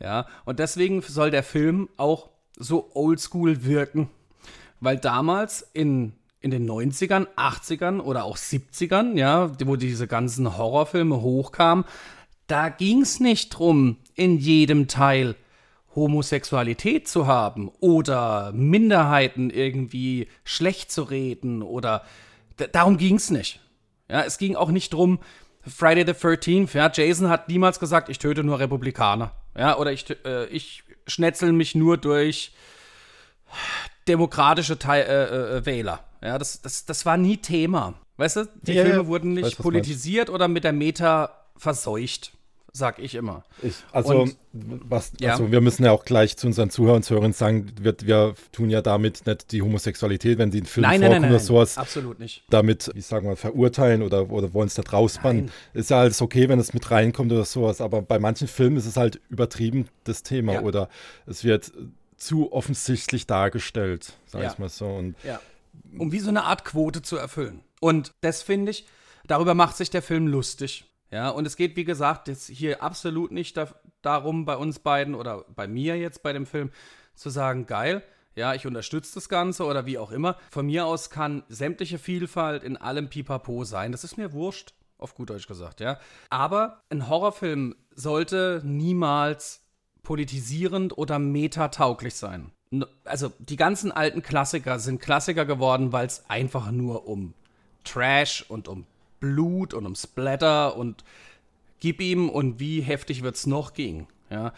Ja, und deswegen soll der Film auch so oldschool wirken. Weil damals in, in den 90ern, 80ern oder auch 70ern, ja, wo diese ganzen Horrorfilme hochkamen, da ging es nicht drum, in jedem Teil Homosexualität zu haben oder Minderheiten irgendwie schlecht zu reden oder darum ging es nicht. Ja, es ging auch nicht drum, Friday the 13th, ja, Jason hat niemals gesagt, ich töte nur Republikaner. Ja, oder ich, äh, ich schnetzel mich nur durch demokratische Teil, äh, äh, Wähler. Ja, das, das, das war nie Thema. Weißt du, die Ja, Filme ja. wurden nicht Weiß, politisiert oder mit der Meta verseucht, sag ich immer. Ich, also, Und- was, Ja. also, wir müssen ja auch gleich zu unseren Zuhörern und Zuhörern sagen, wir, wir tun ja damit nicht die Homosexualität, wenn die in Filmen Nein, nein, nein, vorkommen nein, oder sowas, absolut nicht. damit, wie sagen wir, verurteilen oder, oder wollen es da rausbannen. Nein. Ist ja alles okay, wenn es mit reinkommt oder sowas, aber bei manchen Filmen ist es halt übertrieben, das Thema, Ja. oder es wird zu offensichtlich dargestellt, sag Ja. ich mal so. Und Ja. Um wie so eine Art Quote zu erfüllen. Und das finde ich, darüber macht sich der Film lustig. Ja, und es geht, wie gesagt, jetzt hier absolut nicht da, darum, bei uns beiden oder bei mir jetzt bei dem Film zu sagen, geil, ja, ich unterstütze das Ganze oder wie auch immer. Von mir aus kann sämtliche Vielfalt in allem Pipapo sein. Das ist mir wurscht, auf gut Deutsch gesagt, ja. Aber ein Horrorfilm sollte niemals politisierend oder metatauglich sein. Also die ganzen alten Klassiker sind Klassiker geworden, weil es einfach nur um Trash und um Blut und um Splatter und gib ihm und wie heftig wird es noch gehen, ja,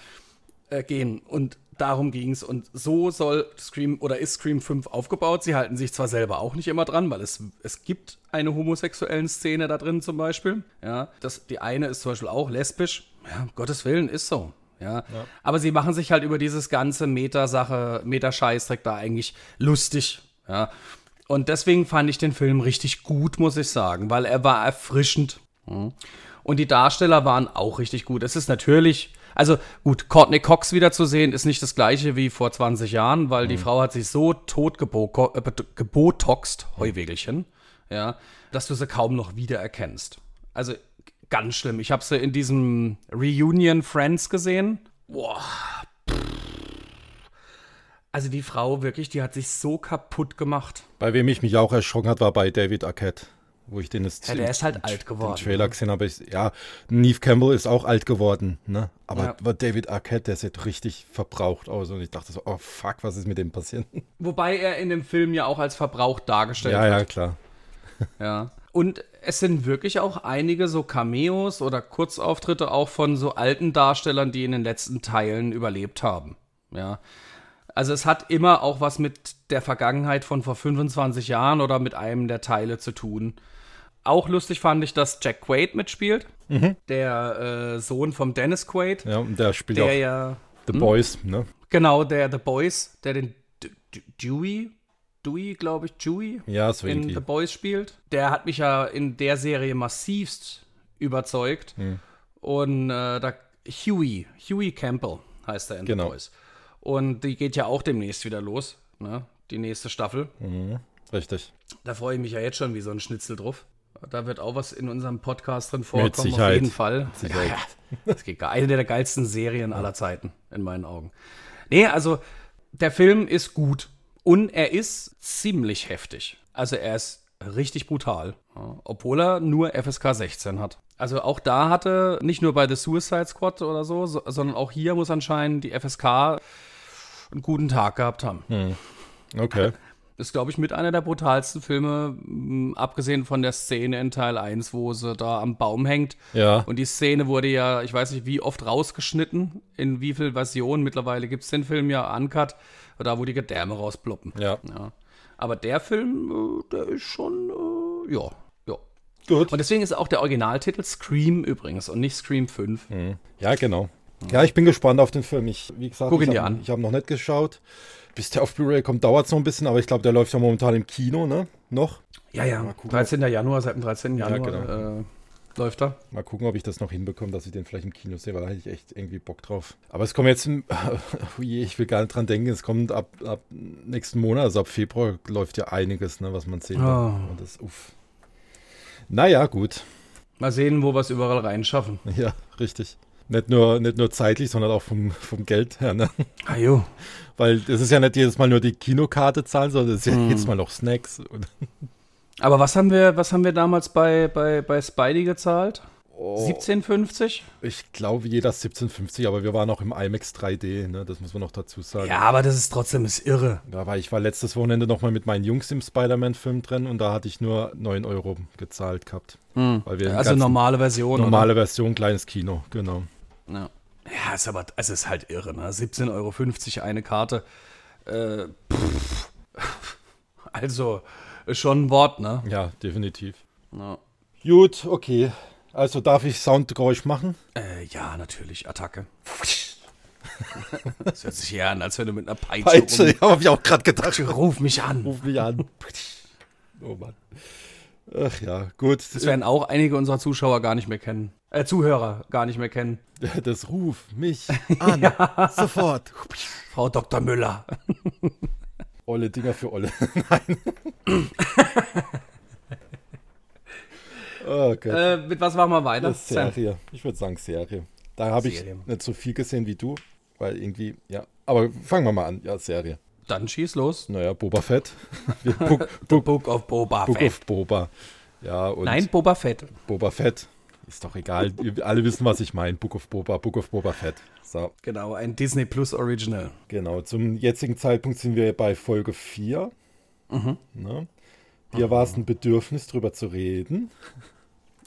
äh, gehen. Und darum ging es. Und so soll Scream oder ist Scream 5 aufgebaut. Sie halten sich zwar selber auch nicht immer dran, weil es, es gibt eine homosexuellen Szene da drin zum Beispiel. Ja, das, die eine ist zum Beispiel auch lesbisch. Ja, um Gottes Willen, ist so. Ja. Aber sie machen sich halt über dieses ganze Meta-Sache, Meta-Scheißdreck da eigentlich lustig. Ja. Und deswegen fand ich den Film richtig gut, muss ich sagen, weil er war erfrischend. Mhm. Und die Darsteller waren auch richtig gut. Es ist natürlich, also gut, Courtney Cox wieder zu sehen, ist nicht das gleiche wie vor 20 Jahren, weil die Frau hat sich so tot gebo äh, gebotoxt, Heuwegelchen, ja, dass du sie kaum noch wiedererkennst. Also ganz schlimm. Ich habe sie in diesem Reunion Friends gesehen. Boah. Also die Frau wirklich, die hat sich so kaputt gemacht. bei wem ich mich auch erschrocken hat, war bei David Arquette, wo ich den jetzt Ja, der ist halt alt geworden, Den Trailer gesehen habe. Ich, ja, Neve Campbell ist auch alt geworden, ne? Aber, Ja. David Arquette, der sieht richtig verbraucht aus und ich dachte so, oh fuck, was ist mit dem passiert? Wobei er in dem Film ja auch als verbraucht dargestellt ja, wird. ja, klar. Ja. Und es sind wirklich auch einige so Cameos oder Kurzauftritte auch von so alten Darstellern, die in den letzten Teilen überlebt haben. Ja. Also es hat immer auch was mit der Vergangenheit von vor 25 Jahren oder mit einem der Teile zu tun. Auch lustig fand ich, dass Jack Quaid mitspielt, der äh, Sohn vom Dennis Quaid, Ja, und der spielt der auch ja The Boys, ne? genau der The Boys, der den D D Dewey, Dewey, glaube ich, Dewey Ja, so in irgendwie. The Boys spielt. Der hat mich ja in der Serie massivst überzeugt. Hm. Und äh, da Huey, Huey Campbell heißt er in Genau. The Boys. Und die geht ja auch demnächst wieder los, ne? die nächste Staffel. Richtig. Da freue ich mich ja jetzt schon wie so ein Schnitzel drauf. Da wird auch was in unserem Podcast drin vorkommen, auf jeden Fall. Ja, ja. Das geht gar eine der geilsten Serien aller Zeiten, in meinen Augen. Nee, also der Film ist gut und er ist ziemlich heftig. Also er ist richtig brutal, obwohl er nur FSK 16 hat. Also auch da hatte, nicht nur bei The Suicide Squad oder so sondern auch hier muss anscheinend die FSK einen guten Tag gehabt haben. Okay. Ist, glaube ich, mit einer der brutalsten Filme, mh, abgesehen von der Szene in Teil 1, wo sie da am Baum hängt. Ja. Und die Szene wurde ja, ich weiß nicht, wie oft rausgeschnitten, in wie viel Versionen. Mittlerweile gibt es den Film ja uncut, da wo die Gedärme rausploppen. Ja. ja. Aber der Film, äh, der ist schon, äh, ja, ja. Gut. Und deswegen ist auch der Originaltitel Scream übrigens und nicht Scream 5. Ja, genau. Ja, ich bin gespannt auf den Film. Ich, wie gesagt, Guck ihn ich dir hab- an. Ich habe noch nicht geschaut. Bis der auf Blu-ray kommt, dauert es noch ein bisschen, aber ich glaube, der läuft ja momentan im Kino, ne? Noch. Ja, ja. gucken, 13. Januar, seit dem 13. Januar genau. äh, läuft er. Mal gucken, ob ich das noch hinbekomme, dass ich den vielleicht im Kino sehe, weil da hätte ich echt irgendwie Bock drauf. Aber es kommt jetzt, oh ich will gar nicht dran denken, es kommt ab, ab nächsten Monat, also ab Februar läuft ja einiges, ne, was man sehen kann. Oh. Und das, uff. Naja, gut. Mal sehen, wo wir es überall reinschaffen. Ja, richtig. Nicht nur, nicht nur zeitlich, sondern auch vom, vom Geld her, ne? Ah, jo. Weil es ist ja nicht jedes Mal nur die Kinokarte zahlen, sondern es ist ja Hm. jedes Mal noch Snacks. Aber was haben wir, was haben wir damals bei, bei, bei Spidey gezahlt? Oh. 17,50? ich glaube, jeder 17,50, aber wir waren auch im IMAX 3D, ne? Das muss man noch dazu sagen. Ja, aber das ist trotzdem ist irre. Ja, weil ich war letztes Wochenende nochmal mit meinen Jungs im Spider-Man-Film drin und da hatte ich nur 9 Euro gezahlt gehabt. Weil wir den Also normale Version. normale Version, kleines Kino, genau. Ja. ja, ist aber, es ist halt irre, ne? 17,50 Euro eine Karte. Äh, pff. Also, ist schon ein Wort, ne? Ja, definitiv. Ja. Gut, okay. Also darf ich Soundgeräusch machen? Äh, ja, natürlich, Attacke. Das hört sich ja an, als wenn du mit einer Peitsche, Peitsche, ja, hab ich auch gerade gedacht. Ruf mich an. Ruf mich an. Oh Mann. Ach ja, gut. Das werden auch einige unserer Zuschauer gar nicht mehr kennen. Äh, Zuhörer gar nicht mehr kennen. Das Ruf mich an. Sofort. Frau Dr. Müller. Olle Dinger für Olle. Nein. oh Gott. Äh, mit was machen wir weiter? Das Serie. Ich würde sagen Serie. Da habe ich nicht so viel gesehen wie du, weil irgendwie, ja. Aber fangen wir mal an. Ja, Serie. Dann schieß los. Naja, Boba Fett. Book, The Book of Boba Book Fett. of Boba. Ja, und Nein, Boba Fett. Boba Fett. Ist doch egal. Alle wissen, was ich meine. Book of Boba, Book of Boba Fett. So, Genau, ein Disney Plus Original. genau. Zum jetzigen Zeitpunkt sind wir bei Folge 4. Mhm. Ne? Hier war es ein Bedürfnis, drüber zu reden.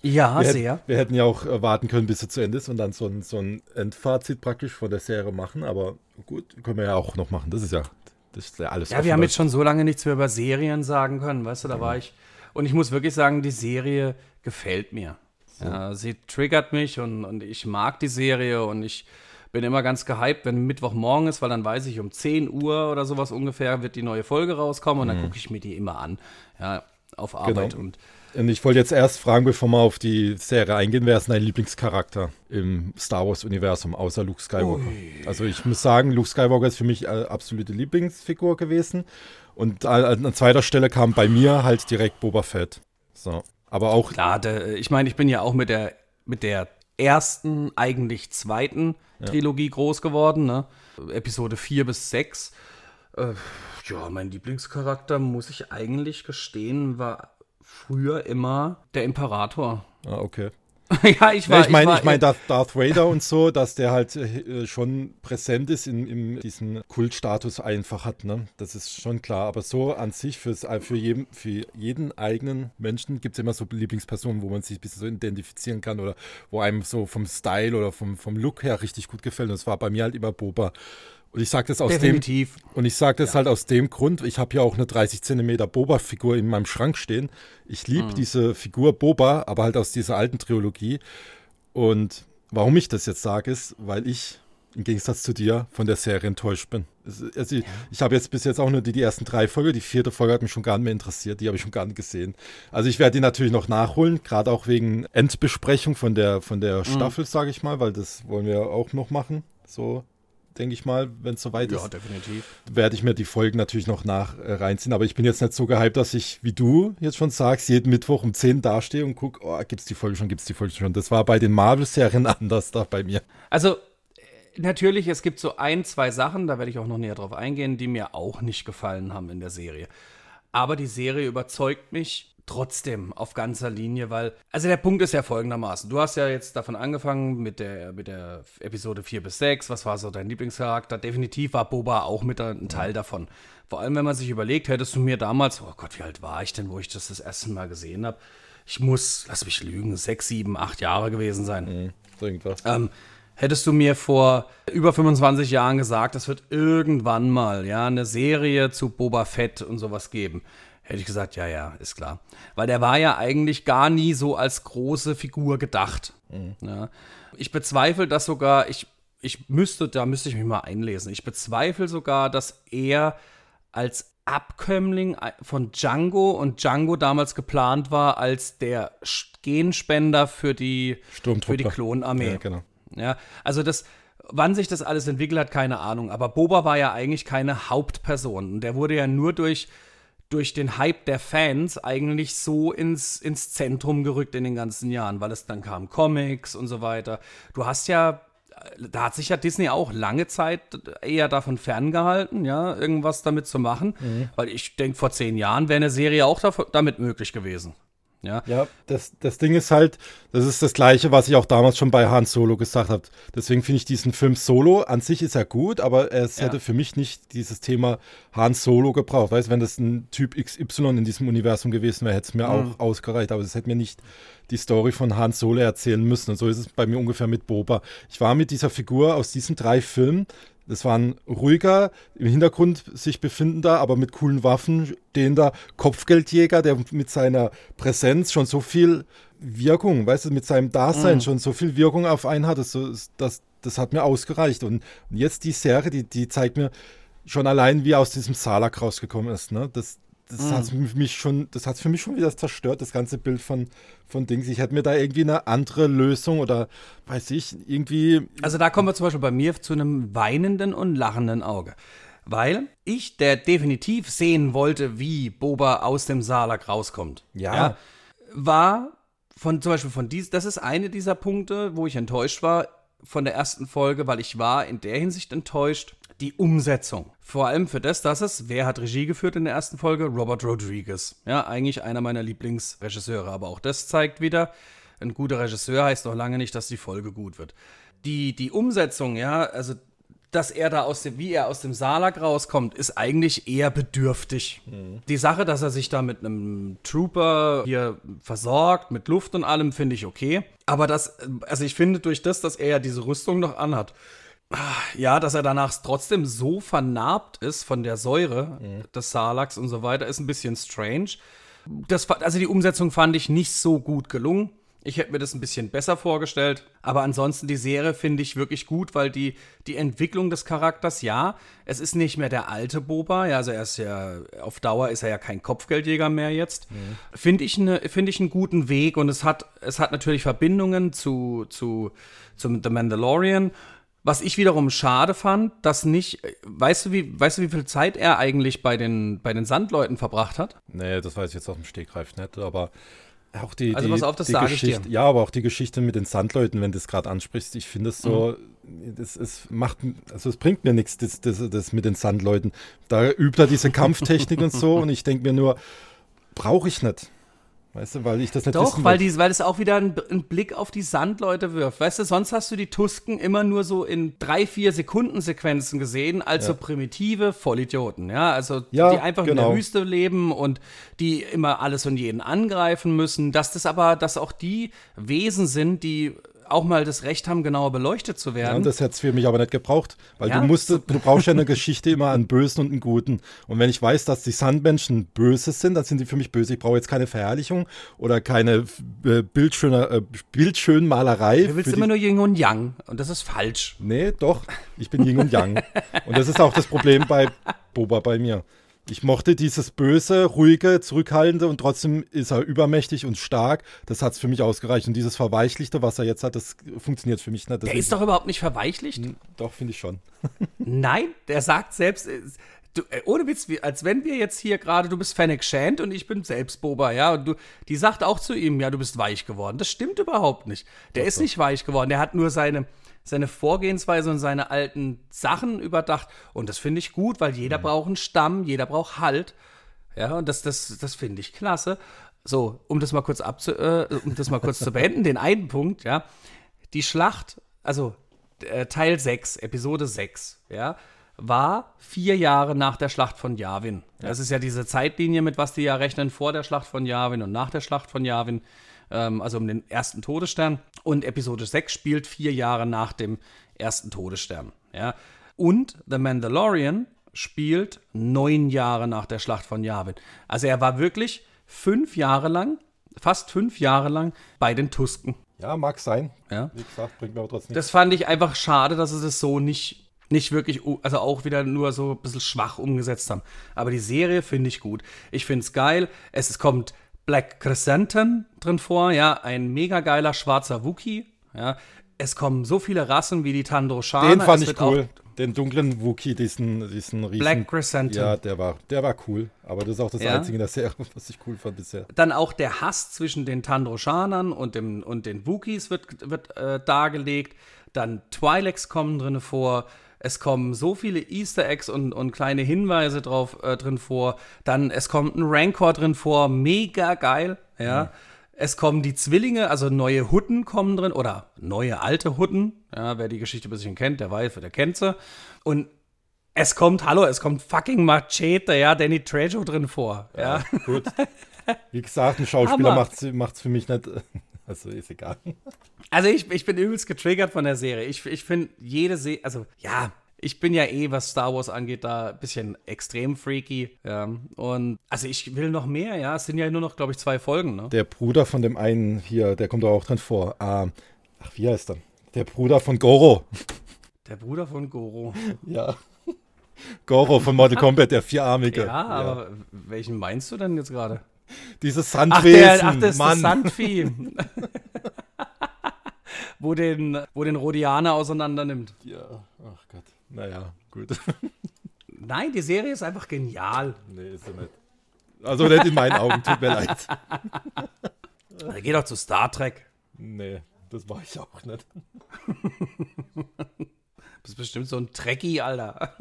Ja, wir, sehr. hätten, wir hätten ja auch äh, warten können, bis sie zu Ende ist und dann so ein, so ein Endfazit praktisch von der Serie machen. Aber gut, können wir ja auch noch machen. Das ist ja, das ist ja alles. Ja, wir haben jetzt schon so lange nichts mehr über Serien sagen können, weißt du, da war ich. Und ich muss wirklich sagen, die Serie gefällt mir. Ja, sie triggert mich und, und ich mag die Serie und ich bin immer ganz gehypt, wenn Mittwochmorgen ist, weil dann weiß ich, um 10 Uhr oder sowas ungefähr wird die neue Folge rauskommen und dann gucke ich mir die immer an. Ja, auf Arbeit. Genau. Und Und ich wollte jetzt erst fragen, bevor wir auf die Serie eingehen, wer ist dein Lieblingscharakter im Star Wars-Universum, außer Luke Skywalker? Also ich muss sagen, Luke Skywalker ist für mich äh, absolute Lieblingsfigur gewesen. Und an, an zweiter Stelle kam bei mir halt direkt Boba Fett. So. Aber auch, Klar, der, ich meine, ich bin ja auch mit der, mit der ersten, eigentlich zweiten Trilogie groß geworden, ne? Episode 4 bis 6. Äh, ja, mein Lieblingscharakter, muss ich eigentlich gestehen, war früher immer der Imperator. ah, okay. ja, ich war. Ja, ich meine, war- ich meine Darth, Darth Vader und so, dass der halt äh, schon präsent ist in, in diesem Kultstatus einfach hat, ne? Das ist schon klar. Aber so an sich, fürs, äh, für, jeden, für jeden eigenen Menschen gibt es immer so Lieblingspersonen, wo man sich ein bisschen so identifizieren kann oder wo einem so vom Style oder vom, vom Look her richtig gut gefällt. Und das war bei mir halt immer Boba. Und ich sage das aus dem, Definitiv. und ich sage das halt aus dem Grund, ich habe ja auch eine 30 Zentimeter Boba-Figur in meinem Schrank stehen. Ich liebe Mhm. diese Figur Boba, aber halt aus dieser alten Trilogie. Und warum ich das jetzt sage, ist, weil ich im Gegensatz zu dir von der Serie enttäuscht bin. Also ich, ich habe jetzt bis jetzt auch nur die, die ersten drei Folgen, die vierte Folge hat mich schon gar nicht mehr interessiert, die habe ich schon gar nicht gesehen. Also ich werde die natürlich noch nachholen, gerade auch wegen Endbesprechung von der, von Mhm. der Staffel, sage ich mal, weil das wollen wir auch noch machen. So denke ich mal, wenn es soweit Ja, ist definitiv. werde ich mir die Folgen natürlich noch nach äh, reinziehen. Aber ich bin jetzt nicht so gehypt, dass ich, wie du jetzt schon sagst, jeden Mittwoch um 10 dastehe und gucke, oh, gibt's die Folge schon, gibt's die Folge schon. Das war bei den Marvel-Serien anders da bei mir. Also, äh, natürlich, es gibt so ein, zwei Sachen, da werde ich auch noch näher drauf eingehen, die mir auch nicht gefallen haben in der Serie. Aber die Serie überzeugt mich trotzdem auf ganzer Linie, weil, also der Punkt ist ja folgendermaßen. Du hast ja jetzt davon angefangen mit der, mit der Episode 4 bis 6. Was war so dein Lieblingscharakter? Definitiv war Boba auch mit ein Teil davon. Vor allem, wenn man sich überlegt, hättest du mir damals, oh Gott, wie alt war ich denn, wo ich das das erste Mal gesehen habe? Ich muss, lass mich lügen, sechs, sieben, acht Jahre gewesen sein. So irgendwas. Ähm, Hättest du mir vor über 25 Jahren gesagt, es wird irgendwann mal ja eine Serie zu Boba Fett und sowas geben, hätte ich gesagt, ja, ja, ist klar. Weil der war ja eigentlich gar nie so als große Figur gedacht. Mhm. Ja. Ich bezweifle das sogar, ich, ich müsste, da müsste ich mich mal einlesen. Ich bezweifle sogar, dass er als Abkömmling von Django und Django damals geplant war als der Genspender für die, für die Klonarmee. Ja, genau. Ja, also das, wann sich das alles entwickelt hat, keine Ahnung. Aber Boba war ja eigentlich keine Hauptperson. Und der wurde ja nur durch, durch den Hype der Fans eigentlich so ins, ins Zentrum gerückt in den ganzen Jahren, weil es dann kam Comics und so weiter. Du hast ja, da hat sich ja Disney auch lange Zeit eher davon ferngehalten, ja, irgendwas damit zu machen. Mhm. Weil ich denke, vor zehn Jahren wäre eine Serie auch damit möglich gewesen. Ja, ja das, das Ding ist halt, das ist das Gleiche, was ich auch damals schon bei Han Solo gesagt habe. Deswegen finde ich diesen Film Solo an sich ist er gut, aber es ja. hätte für mich nicht dieses Thema Han Solo gebraucht. Weißt wenn das ein Typ XY in diesem Universum gewesen wäre, hätte es mir mhm. auch ausgereicht. Aber es hätte mir nicht die Story von Han Solo erzählen müssen. Und so ist es bei mir ungefähr mit Boba. Ich war mit dieser Figur aus diesen drei Filmen das war ein ruhiger, im Hintergrund sich befindender, aber mit coolen Waffen stehender Kopfgeldjäger, der mit seiner Präsenz schon so viel Wirkung, weißt du, mit seinem Dasein mhm. schon so viel Wirkung auf einen hat. Das, das, das hat mir ausgereicht. Und jetzt die Serie, die, die zeigt mir schon allein, wie er aus diesem Salak rausgekommen ist. Ne? Das, das mhm. hat mich schon, das hat für mich schon wieder zerstört, das ganze Bild von, von Dings. Ich hätte mir da irgendwie eine andere Lösung oder weiß ich, irgendwie. Also da kommen wir zum Beispiel bei mir zu einem weinenden und lachenden Auge. Weil ich, der definitiv sehen wollte, wie Boba aus dem Salak rauskommt, ja. ja war von zum Beispiel von dies, das ist eine dieser Punkte, wo ich enttäuscht war von der ersten Folge, weil ich war in der Hinsicht enttäuscht, die Umsetzung. Vor allem für das, dass es, wer hat Regie geführt in der ersten Folge? Robert Rodriguez. Ja, eigentlich einer meiner Lieblingsregisseure. Aber auch das zeigt wieder, ein guter Regisseur heißt noch lange nicht, dass die Folge gut wird. Die, die Umsetzung, ja, also dass er da aus dem, wie er aus dem Salak rauskommt, ist eigentlich eher bedürftig. Mhm. Die Sache, dass er sich da mit einem Trooper hier versorgt, mit Luft und allem, finde ich okay. Aber das, also ich finde durch das, dass er ja diese Rüstung noch anhat, ja, dass er danach trotzdem so vernarbt ist von der Säure mhm. des Salaks und so weiter, ist ein bisschen strange. Das, also die Umsetzung fand ich nicht so gut gelungen. Ich hätte mir das ein bisschen besser vorgestellt. Aber ansonsten die Serie finde ich wirklich gut, weil die, die Entwicklung des Charakters, ja, es ist nicht mehr der alte Boba. Ja, also er ist ja, auf Dauer ist er ja kein Kopfgeldjäger mehr jetzt. Mhm. Finde ich, ne, find ich einen guten Weg und es hat, es hat natürlich Verbindungen zu, zu, zum The Mandalorian. Was ich wiederum schade fand, dass nicht, weißt du, wie, weißt du, wie viel Zeit er eigentlich bei den, bei den Sandleuten verbracht hat? Nee, das weiß ich jetzt aus dem Stegreif nicht, aber auch die, also die, pass auf, das sage ich dir. Ja, aber auch die Geschichte mit den Sandleuten, wenn du es gerade ansprichst, ich finde es so, mhm. das, es macht, also es bringt mir nichts, das, das, das mit den Sandleuten. Da übt er diese Kampftechnik und so und ich denke mir nur, brauche ich nicht. Weißt du, weil ich das nicht Doch, weil, die, weil es auch wieder einen, einen, Blick auf die Sandleute wirft. Weißt du, sonst hast du die Tusken immer nur so in drei, vier Sekunden Sequenzen gesehen, als ja. so primitive Vollidioten. Ja, also ja, die einfach genau. in der genau. Wüste leben und die immer alles und jeden angreifen müssen. Dass das aber, dass auch die Wesen sind, die auch mal das Recht haben, genauer beleuchtet zu werden. Ja, das hätte es für mich aber nicht gebraucht, weil ja, du musst, du brauchst ja eine Geschichte immer einen Bösen und einen Guten. Und wenn ich weiß, dass die Sandmenschen böse sind, dann sind die für mich böse. Ich brauche jetzt keine Verherrlichung oder keine äh, bildschöne, äh. Du willst immer nur Yin und Yang und das ist falsch. Nee, doch. Ich bin Yin und Yang. und das ist auch das Problem bei Boba bei mir. Ich mochte dieses böse, ruhige, zurückhaltende und trotzdem ist er übermächtig und stark. Das hat es für mich ausgereicht. Und dieses Verweichlichte, was er jetzt hat, das funktioniert für mich nicht. Der ist doch überhaupt nicht verweichlicht. Doch, finde ich schon. Nein, der sagt selbst, äh, du, äh, ohne Witz, als wenn wir jetzt hier gerade, du bist Fennec Shand und ich bin selbst Boba, ja. Und du, die sagt auch zu ihm, ja, du bist weich geworden. Das stimmt überhaupt nicht. Der doch, ist doch. nicht weich geworden. Der hat nur seine seine Vorgehensweise und seine alten Sachen überdacht. Und das finde ich gut, weil jeder mhm. braucht einen Stamm, jeder braucht Halt. Ja, und das, das, das finde ich klasse. So, um das mal kurz abzu, äh, um das mal kurz zu beenden, den einen Punkt, ja. Die Schlacht, also äh, Teil 6, Episode 6, ja, war vier Jahre nach der Schlacht von Yavin. Das ist ja diese Zeitlinie, mit was die ja rechnen, vor der Schlacht von Yavin und nach der Schlacht von Yavin ähm, also um den ersten Todesstern. Und Episode 6 spielt vier Jahre nach dem ersten Todesstern. Ja. Und The Mandalorian spielt neun Jahre nach der Schlacht von Yavin. Also er war wirklich fünf Jahre lang, fast fünf Jahre lang bei den Tusken. Ja, mag sein. Ja. Wie gesagt, bringt mir aber trotzdem Das fand ich einfach schade, dass sie das so nicht, nicht wirklich, also auch wieder nur so ein bisschen schwach umgesetzt haben. Aber die Serie finde ich gut. Ich finde es geil. Es, es kommt Black Chrysanthemum drin vor, ja, ein mega geiler schwarzer Wookie. Ja. Es kommen so viele Rassen wie die Tandroshana. Den fand es ich cool. Den dunklen Wookie, diesen, diesen riesen. Black Chrysanthemum. Ja, der war, der war cool. Aber das ist auch das Ja. Einzige in der Serie, was ich cool fand bisher. Dann auch der Hass zwischen den Tandroshanern und, dem, und den Wookies wird, wird äh, dargelegt. Dann Twi'leks kommen drin vor. Es kommen so viele Easter Eggs und, und kleine Hinweise drauf äh, drin vor. Dann, es kommt ein Rancor drin vor. Mega geil, ja. Es kommen die Zwillinge, also neue Hutten kommen drin oder neue alte Hutten. Ja, wer die Geschichte ein bisschen kennt, der weiß, der kennt sie. Und es kommt, hallo, es kommt fucking Machete, ja, Danny Trejo drin vor. Ja. Gut. Wie gesagt, ein Schauspieler macht es für mich nicht. Also ist egal. Also ich, ich bin übelst getriggert von der Serie. Ich, ich finde jede Serie, also ja, ich bin ja eh, was Star Wars angeht, da ein bisschen extrem freaky. Ja. Und also ich will noch mehr, ja. Es sind ja nur noch, glaube ich, zwei Folgen, ne? Der Bruder von dem einen hier, der kommt auch drin vor. Ähm, ach, wie heißt er? Der Bruder von Goro. Der Bruder von Goro. Ja. Goro von Mortal Kombat, der vierarmige. Ja, aber welchen meinst du denn jetzt gerade? Dieses Ach, Sandwesen, der, ach, das ist Mann. das Sandvieh. wo, den, wo den Rhodianer auseinander nimmt. Ja, ach Gott. Naja, gut. Nein, die Serie ist einfach genial. nee, ist er nicht. Also nicht in meinen Augen, tut mir leid. Er geht doch zu Star Trek. Nee, das war ich auch nicht. bist bestimmt so ein Trekkie, Alter.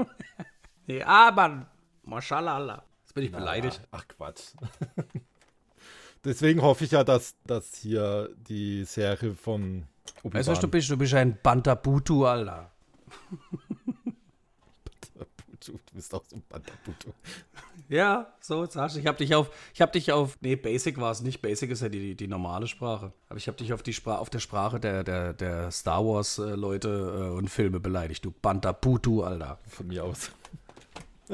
ja, Mann. Mashallah. Jetzt bin ich beleidigt. Ach Quatsch. Deswegen hoffe ich ja, dass, dass hier die Serie von Weißt du, was du bist? Du bist ein Bantabutu, Alter. Du bist auch so ein Bandabuto. Ja, so, du. Ich hab dich auf, ich hab dich auf, nee, Basic war es nicht. Basic ist ja die, die, die normale Sprache. Aber ich hab dich auf die Sprache, auf der Sprache der, der, der Star Wars äh, Leute äh, und Filme beleidigt. Du Bantabutu, Alter. Von mir aus.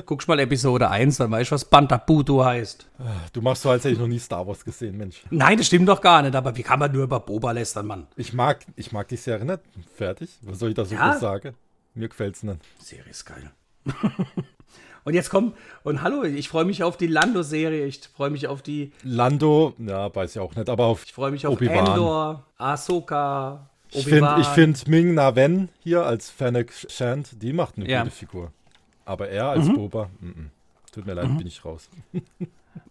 Guckst mal Episode 1, dann weißt du, was Bantabutu heißt. Du machst so, als hätte ich noch nie Star Wars gesehen, Mensch. Nein, das stimmt doch gar nicht, aber wie kann man nur über Boba lästern, Mann? Ich mag, ich mag die Serie nicht. Fertig. Was soll ich da so Ja? groß sagen? Mir gefällt's nicht. Serie ist geil. und jetzt kommt, und hallo, ich freue mich auf die Lando-Serie, ich freue mich auf die, Lando, ja, weiß ich auch nicht, aber auf ich freue mich auf Obi-Wan. Endor, Ahsoka, Ich finde ich find Ming Na Wen hier als Fennec Shand, die macht eine Ja. Gute Figur. Aber er als Boba, mm -mm. tut mir leid, bin ich raus.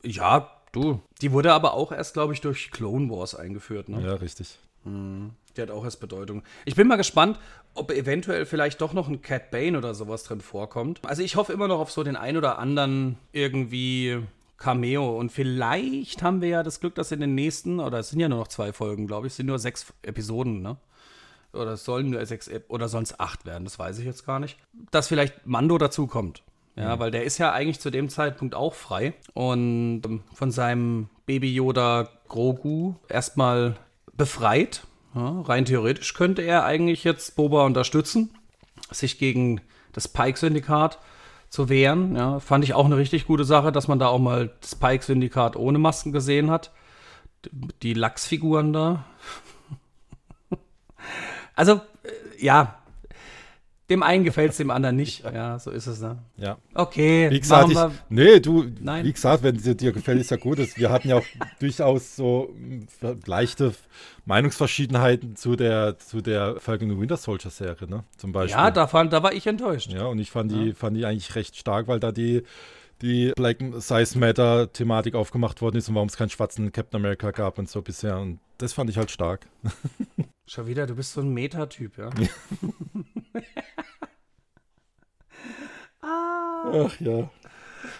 Ja, du. Die wurde aber auch erst, glaube ich, durch Clone Wars eingeführt. Ne? Ja, richtig. Die hat auch erst Bedeutung. Ich bin mal gespannt, ob eventuell vielleicht doch noch ein Cat Bane oder sowas drin vorkommt. Also ich hoffe immer noch auf so den ein oder anderen irgendwie Cameo. Und vielleicht haben wir ja das Glück, dass in den nächsten, oder es sind ja nur noch zwei Folgen, glaube ich, es sind nur sechs Episoden, ne? Oder es sollen nur sechs, oder es acht werden, das weiß ich jetzt gar nicht. Dass vielleicht Mando dazukommt. Ja, weil der ist ja eigentlich zu dem Zeitpunkt auch frei und ähm, von seinem Baby Yoda Grogu erstmal befreit. Ja, rein theoretisch könnte er eigentlich jetzt Boba unterstützen, sich gegen das Pike-Syndikat zu wehren. Ja, fand ich auch eine richtig gute Sache, dass man da auch mal das Pike-Syndikat ohne Masken gesehen hat. Die Lachsfiguren da. Also, äh, ja. Dem einen gefällt es, dem anderen nicht. Ja, so ist es, ne? Ja. Okay, Wie gesagt, ich, nee, du, Nein. wie gesagt, wenn dir, dir gefällt, ist ja gut. Wir hatten ja auch durchaus so mm, leichte Meinungsverschiedenheiten zu der, zu der Falcon and Winter Soldier Serie, ne? Zum Beispiel. ja, da, fand, da war ich enttäuscht. Ja, und ich fand die, fand die eigentlich recht stark, weil da die, die Black Size Matter Thematik aufgemacht worden ist und warum es keinen schwarzen Captain America gab und so bisher. Und das fand ich halt stark. Schon wieder, du bist so ein Metatyp, ja? Ach ja.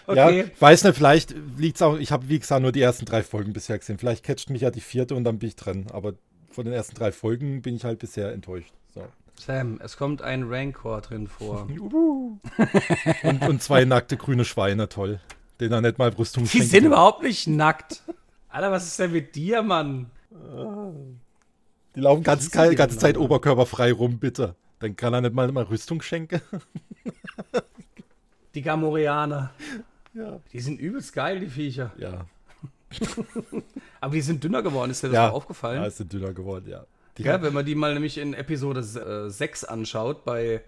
Okay. Ja, weiß nicht, vielleicht liegt es auch, ich habe wie gesagt nur die ersten drei Folgen bisher gesehen. Vielleicht catcht mich ja die vierte und dann bin ich drin. Aber von den ersten drei Folgen bin ich halt bisher enttäuscht. So. Sam, es kommt ein Rancor drin vor. Und, und zwei nackte grüne Schweine, toll. Den er nicht mal Rüstung Die sind überhaupt nicht nackt. Alter, was ist denn mit dir, Mann? Die laufen ganz, die ganze Zeit oberkörperfrei rum, bitte. Dann kann er nicht mal, mal Rüstung schenken. Die Gamorianer. Ja. Die sind übelst geil, die Viecher. Ja. Aber die sind dünner geworden, ist dir das ja. auch aufgefallen? Ja, sind dünner geworden, ja. Die Ja, wenn man die mal nämlich in Episode äh, 6 anschaut, bei.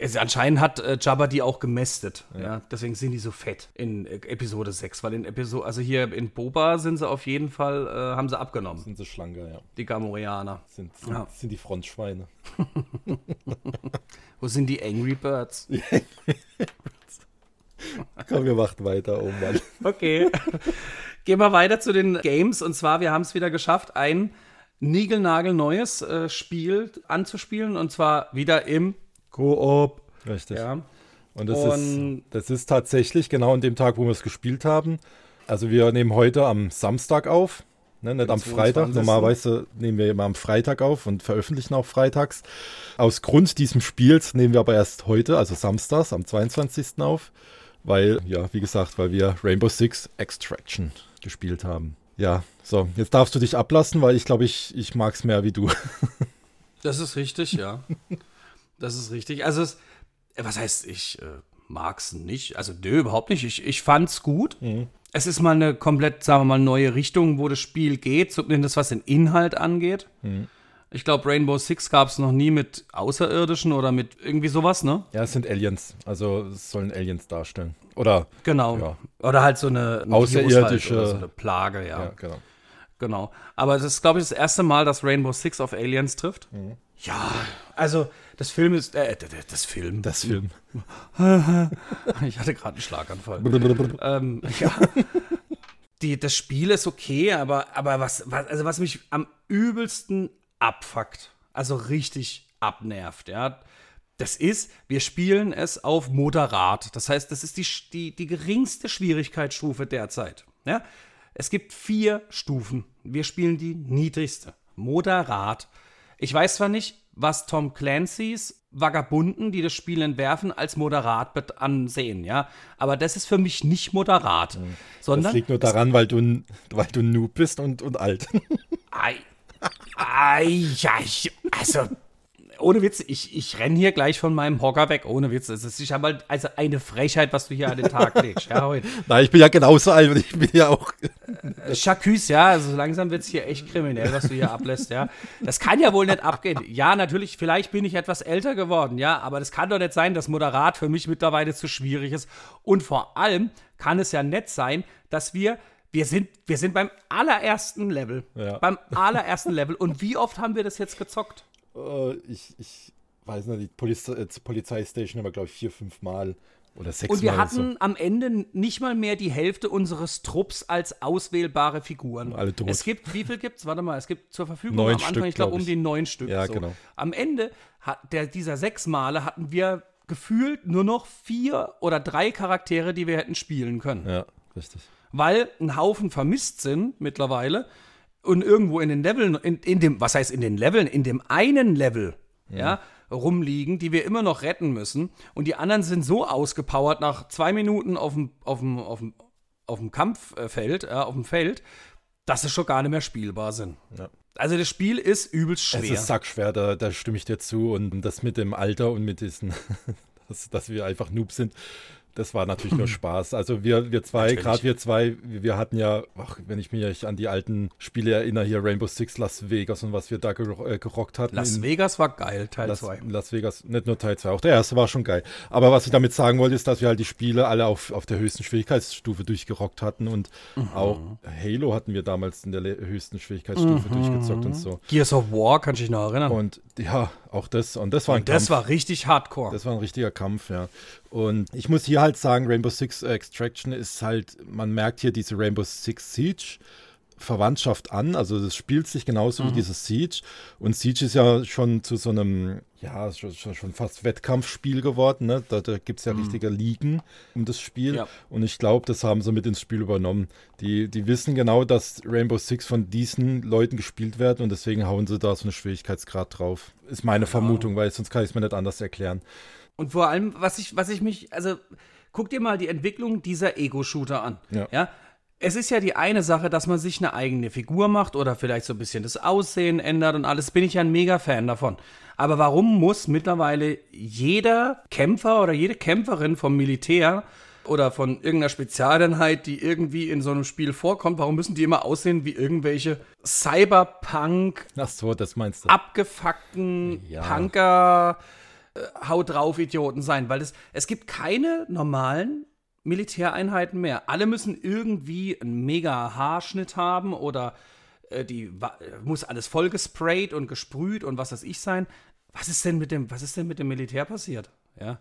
Also anscheinend hat äh, Jabba die auch gemästet. Ja. deswegen sind die so fett in äh, Episode 6. Weil in Episode, also hier in Boba sind sie auf jeden Fall, äh, haben sie abgenommen, sind sie schlanker, ja. die Gamorianer. Sind, sind, Ja. sind die Frontschweine. Wo sind die Angry Birds? Komm, wir machen weiter, oh Mann. Okay. Gehen wir weiter zu den Games. Und zwar, wir haben es wieder geschafft, ein niegelnagelneues äh, Spiel anzuspielen. Und zwar wieder im Koop. Richtig. Ja. Und das, Und- ist, das ist tatsächlich genau an dem Tag, wo wir es gespielt haben. Also wir nehmen heute am Samstag auf, ne, nicht am Freitag. 22.. Normalerweise nehmen wir immer am Freitag auf und veröffentlichen auch freitags. Aus Grund diesem Spiels nehmen wir aber erst heute, also samstags, am 22. auf. Weil, ja, wie gesagt, weil wir Rainbow Six Extraction gespielt haben. Ja, so, jetzt darfst du dich ablassen, weil ich glaube, ich, ich mag es mehr wie du. Das ist richtig, ja. Das ist richtig. Also, es, was heißt, ich äh, mag es nicht. Also, nö, überhaupt nicht. Ich, ich fand's gut. Es ist mal eine komplett, sagen wir mal, neue Richtung, wo das Spiel geht, zumindest was den Inhalt angeht. Ich glaube, Rainbow Six gab es noch nie mit Außerirdischen oder mit irgendwie sowas, ne? ja, es sind Aliens. Also es sollen Aliens darstellen. Oder, Genau. Ja. Oder halt so eine ein Außerirdische- Virus halt so eine Plage, ja. ja, genau. Genau. Aber das ist, glaube ich, das erste Mal, dass Rainbow Six auf Aliens trifft. Mhm. Ja, also das Film ist, äh, das Film. Das Film. Ich hatte gerade einen Schlaganfall. ähm, ja. Die, das Spiel ist okay, aber, aber was, was, also was mich am übelsten abfuckt, also richtig abnervt, ja, das ist, wir spielen es auf moderat. Das heißt, das ist die, die, die geringste Schwierigkeitsstufe derzeit. Ja? Es gibt vier Stufen. Wir spielen die niedrigste. Moderat. Ich weiß zwar nicht, was Tom Clancy's Vagabunden, die das Spiel entwerfen, als moderat ansehen, ja. Aber das ist für mich nicht moderat. Sondern Das liegt nur daran, weil du, ein- weil du Noob bist und, und alt. Ei, ei, ja, ich, also, ohne Witz, ich, ich renne hier gleich von meinem Hocker weg, ohne Witz. Es ist ich aber also eine Frechheit, was du hier an den Tag legst. Ja, heute. Nein, ich bin ja genauso alt und ich bin ja auch. Chacus, ja, also langsam wird es hier echt kriminell, was du hier ablässt, ja. Das kann ja wohl nicht abgehen. Ja, natürlich, vielleicht bin ich etwas älter geworden, ja, aber das kann doch nicht sein, dass Moderat für mich mittlerweile zu schwierig ist. Und vor allem kann es ja nett sein, dass wir, wir sind, wir sind beim allerersten Level. Ja. Beim allerersten Level. Und wie oft haben wir das jetzt gezockt? Äh, ich, ich weiß nicht, die Poliz äh, Polizeistation haben wir, glaube ich, vier, fünf Mal oder sechs Und wir Mal. hatten am Ende nicht mal mehr die Hälfte unseres Trupps als auswählbare Figuren. Alle tot. Es gibt, wie viel gibt's? Warte mal, es gibt zur Verfügung Neun am Anfang, Stück, ich glaube, glaub um die neun Stück. Ja, so. genau. Am Ende hat der, dieser sechs Male hatten wir gefühlt nur noch vier oder drei Charaktere, die wir hätten spielen können. So. Ja, richtig. Weil ein Haufen vermisst sind mittlerweile und irgendwo in den Leveln, in, in dem, was heißt in den Leveln, in dem einen Level, ja, rumliegen, die wir immer noch retten müssen. Und die anderen sind so ausgepowert nach zwei Minuten auf dem, auf dem, auf dem, auf dem Kampffeld, ja, auf dem Feld, dass sie schon gar nicht mehr spielbar sind. Ja. Also das Spiel ist übelst Es schwer. ist sackschwer, da, da stimme ich dir zu. Und das mit dem Alter und mit diesen, dass, dass wir einfach Noob sind, das war natürlich nur Spaß. Also wir, wir zwei, gerade wir zwei, wir hatten ja, ach, wenn ich mich an die alten Spiele erinnere, hier Rainbow Six Las Vegas und was wir da gero äh, gerockt hatten. Las Vegas war geil, Teil Las, 2. Las Vegas, nicht nur Teil 2, auch der erste war schon geil. Aber was ich damit sagen wollte, ist, dass wir halt die Spiele alle auf, auf der höchsten Schwierigkeitsstufe durchgerockt hatten und Mhm. auch Halo hatten wir damals in der höchsten Schwierigkeitsstufe Mhm. durchgezockt und so. Gears of War, kann ich dich noch erinnern. Und ja, auch das. Und das war ein das Kampf. war richtig hardcore. das war ein richtiger Kampf, ja. Und ich muss hier halt sagen, Rainbow Six Extraction ist halt, man merkt hier diese Rainbow Six Siege Verwandtschaft an. Also das spielt sich genauso Mhm. wie dieses Siege. Und Siege ist ja schon zu so einem, ja, schon, schon, fast Wettkampfspiel geworden. Ne? Da, da gibt es ja richtige Ligen um das Spiel. Mhm. Ja. Und ich glaube, das haben sie mit ins Spiel übernommen. Die, die wissen genau, dass Rainbow Six von diesen Leuten gespielt wird und deswegen hauen sie da so einen Schwierigkeitsgrad drauf. Ist meine Vermutung, weil sonst kann ich es mir nicht anders erklären. Und vor allem, was ich, was ich mich, also guck dir mal die Entwicklung dieser Ego-Shooter an. Ja. es ist ja die eine Sache, dass man sich eine eigene Figur macht oder vielleicht so ein bisschen das Aussehen ändert und alles. Bin ich ja ein Mega-Fan davon. Aber warum muss mittlerweile jeder Kämpfer oder jede Kämpferin vom Militär oder von irgendeiner Spezialeinheit, die irgendwie in so einem Spiel vorkommt, warum müssen die immer aussehen wie irgendwelche Cyberpunk, Ach so, das meinst du. abgefuckten Ja. Punker, äh, Haut drauf Idioten sein? Weil es, es gibt keine normalen Militäreinheiten mehr. Alle müssen irgendwie einen mega Haarschnitt haben oder äh, die wa- muss alles voll gesprayt und gesprüht und was weiß ich sein. Was ist denn mit dem, was ist denn mit dem Militär passiert? Ja.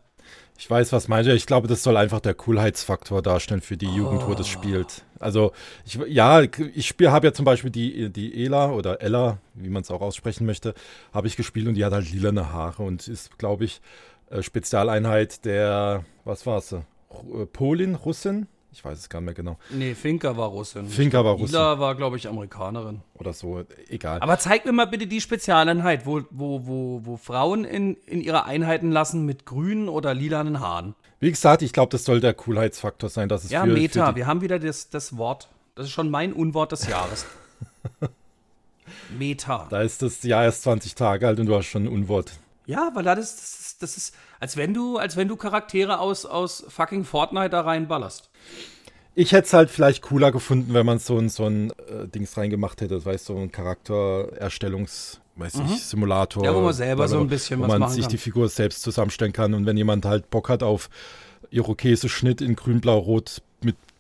Ich weiß, was meinst du. Ich glaube, das soll einfach der Coolheitsfaktor darstellen für die Jugend, wo das spielt. Also, ich, ja, ich habe ja zum Beispiel die, die Ela oder Ella, wie man es auch aussprechen möchte, habe ich gespielt und die hat halt lilane Haare und ist, glaube ich, äh, Spezialeinheit der, was war sie? Ru- äh, Polin, Russin? Ich weiß es gar nicht mehr genau. Nee, Finker war Russin. Finker war Russin Ila war, glaube ich, Amerikanerin. oder so, egal. Aber zeig mir mal bitte die Spezialeinheit, wo, wo, wo, wo Frauen in, in ihre Einheiten lassen mit grünen oder lilanen Haaren. Wie gesagt, ich glaube, das soll der Coolheitsfaktor sein, dass es Ja, für, Meta. für Wir haben wieder das, das Wort. Das ist schon mein Unwort des Jahres. Meta. Da ist das Jahr erst 20 Tage alt und du hast schon ein Unwort. Ja, weil das das ist, das ist als wenn du, als wenn du Charaktere aus, aus fucking Fortnite da reinballerst. Ich hätte es halt vielleicht cooler gefunden, wenn man so ein, so ein äh, Dings reingemacht hätte, das heißt, so ein Charaktererstellungs, weiß ich, Simulator. Mhm. Ja, wo man selber so ein bisschen wo was man machen sich kann. die Figur selbst zusammenstellen kann und wenn jemand halt Bock hat auf Irokese-Schnitt in grün, blau, rot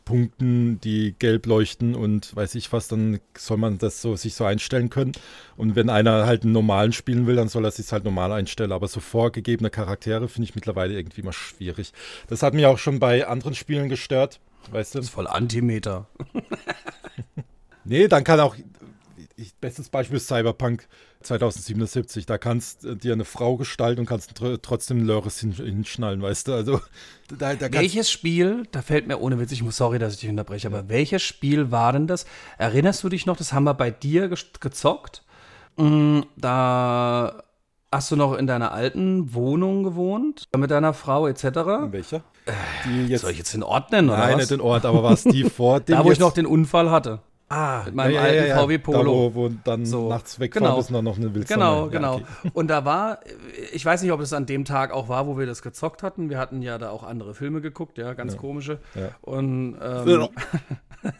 Punkten, die gelb leuchten und weiß ich was, dann soll man das so sich so einstellen können. Und wenn einer halt einen normalen spielen will, dann soll er sich halt normal einstellen. Aber so vorgegebene Charaktere finde ich mittlerweile irgendwie mal schwierig. Das hat mich auch schon bei anderen Spielen gestört. Weißt du? Das ist voll Antimeter. Nee, dann kann auch, ich, bestes Beispiel ist Cyberpunk 2077, da kannst du dir eine Frau gestalten und kannst tr trotzdem Lörres hin, hinschnallen, weißt du, also da, da Welches Spiel, da fällt mir ohne Witz, ich muss, sorry, dass ich dich unterbreche, aber welches Spiel war denn das? Erinnerst du dich noch, das haben wir bei dir ge gezockt? Mm, Da hast du noch in deiner alten Wohnung gewohnt, mit deiner Frau etc. welcher? Die jetzt, Soll ich jetzt den Ort nennen, oder nein, was? nicht den Ort, aber was die vor dem da, wo ich noch den Unfall hatte. Ah, mit meinem alten VW Polo. Da, wo, wo dann So, nachts wegfahren genau. dann noch eine Wildsonne. Genau, Ja, genau. okay. Und da war, ich weiß nicht, ob es an dem Tag auch war, wo wir das gezockt hatten. Wir hatten ja da auch andere Filme geguckt, ja, ganz komische. Ja. Und, ähm,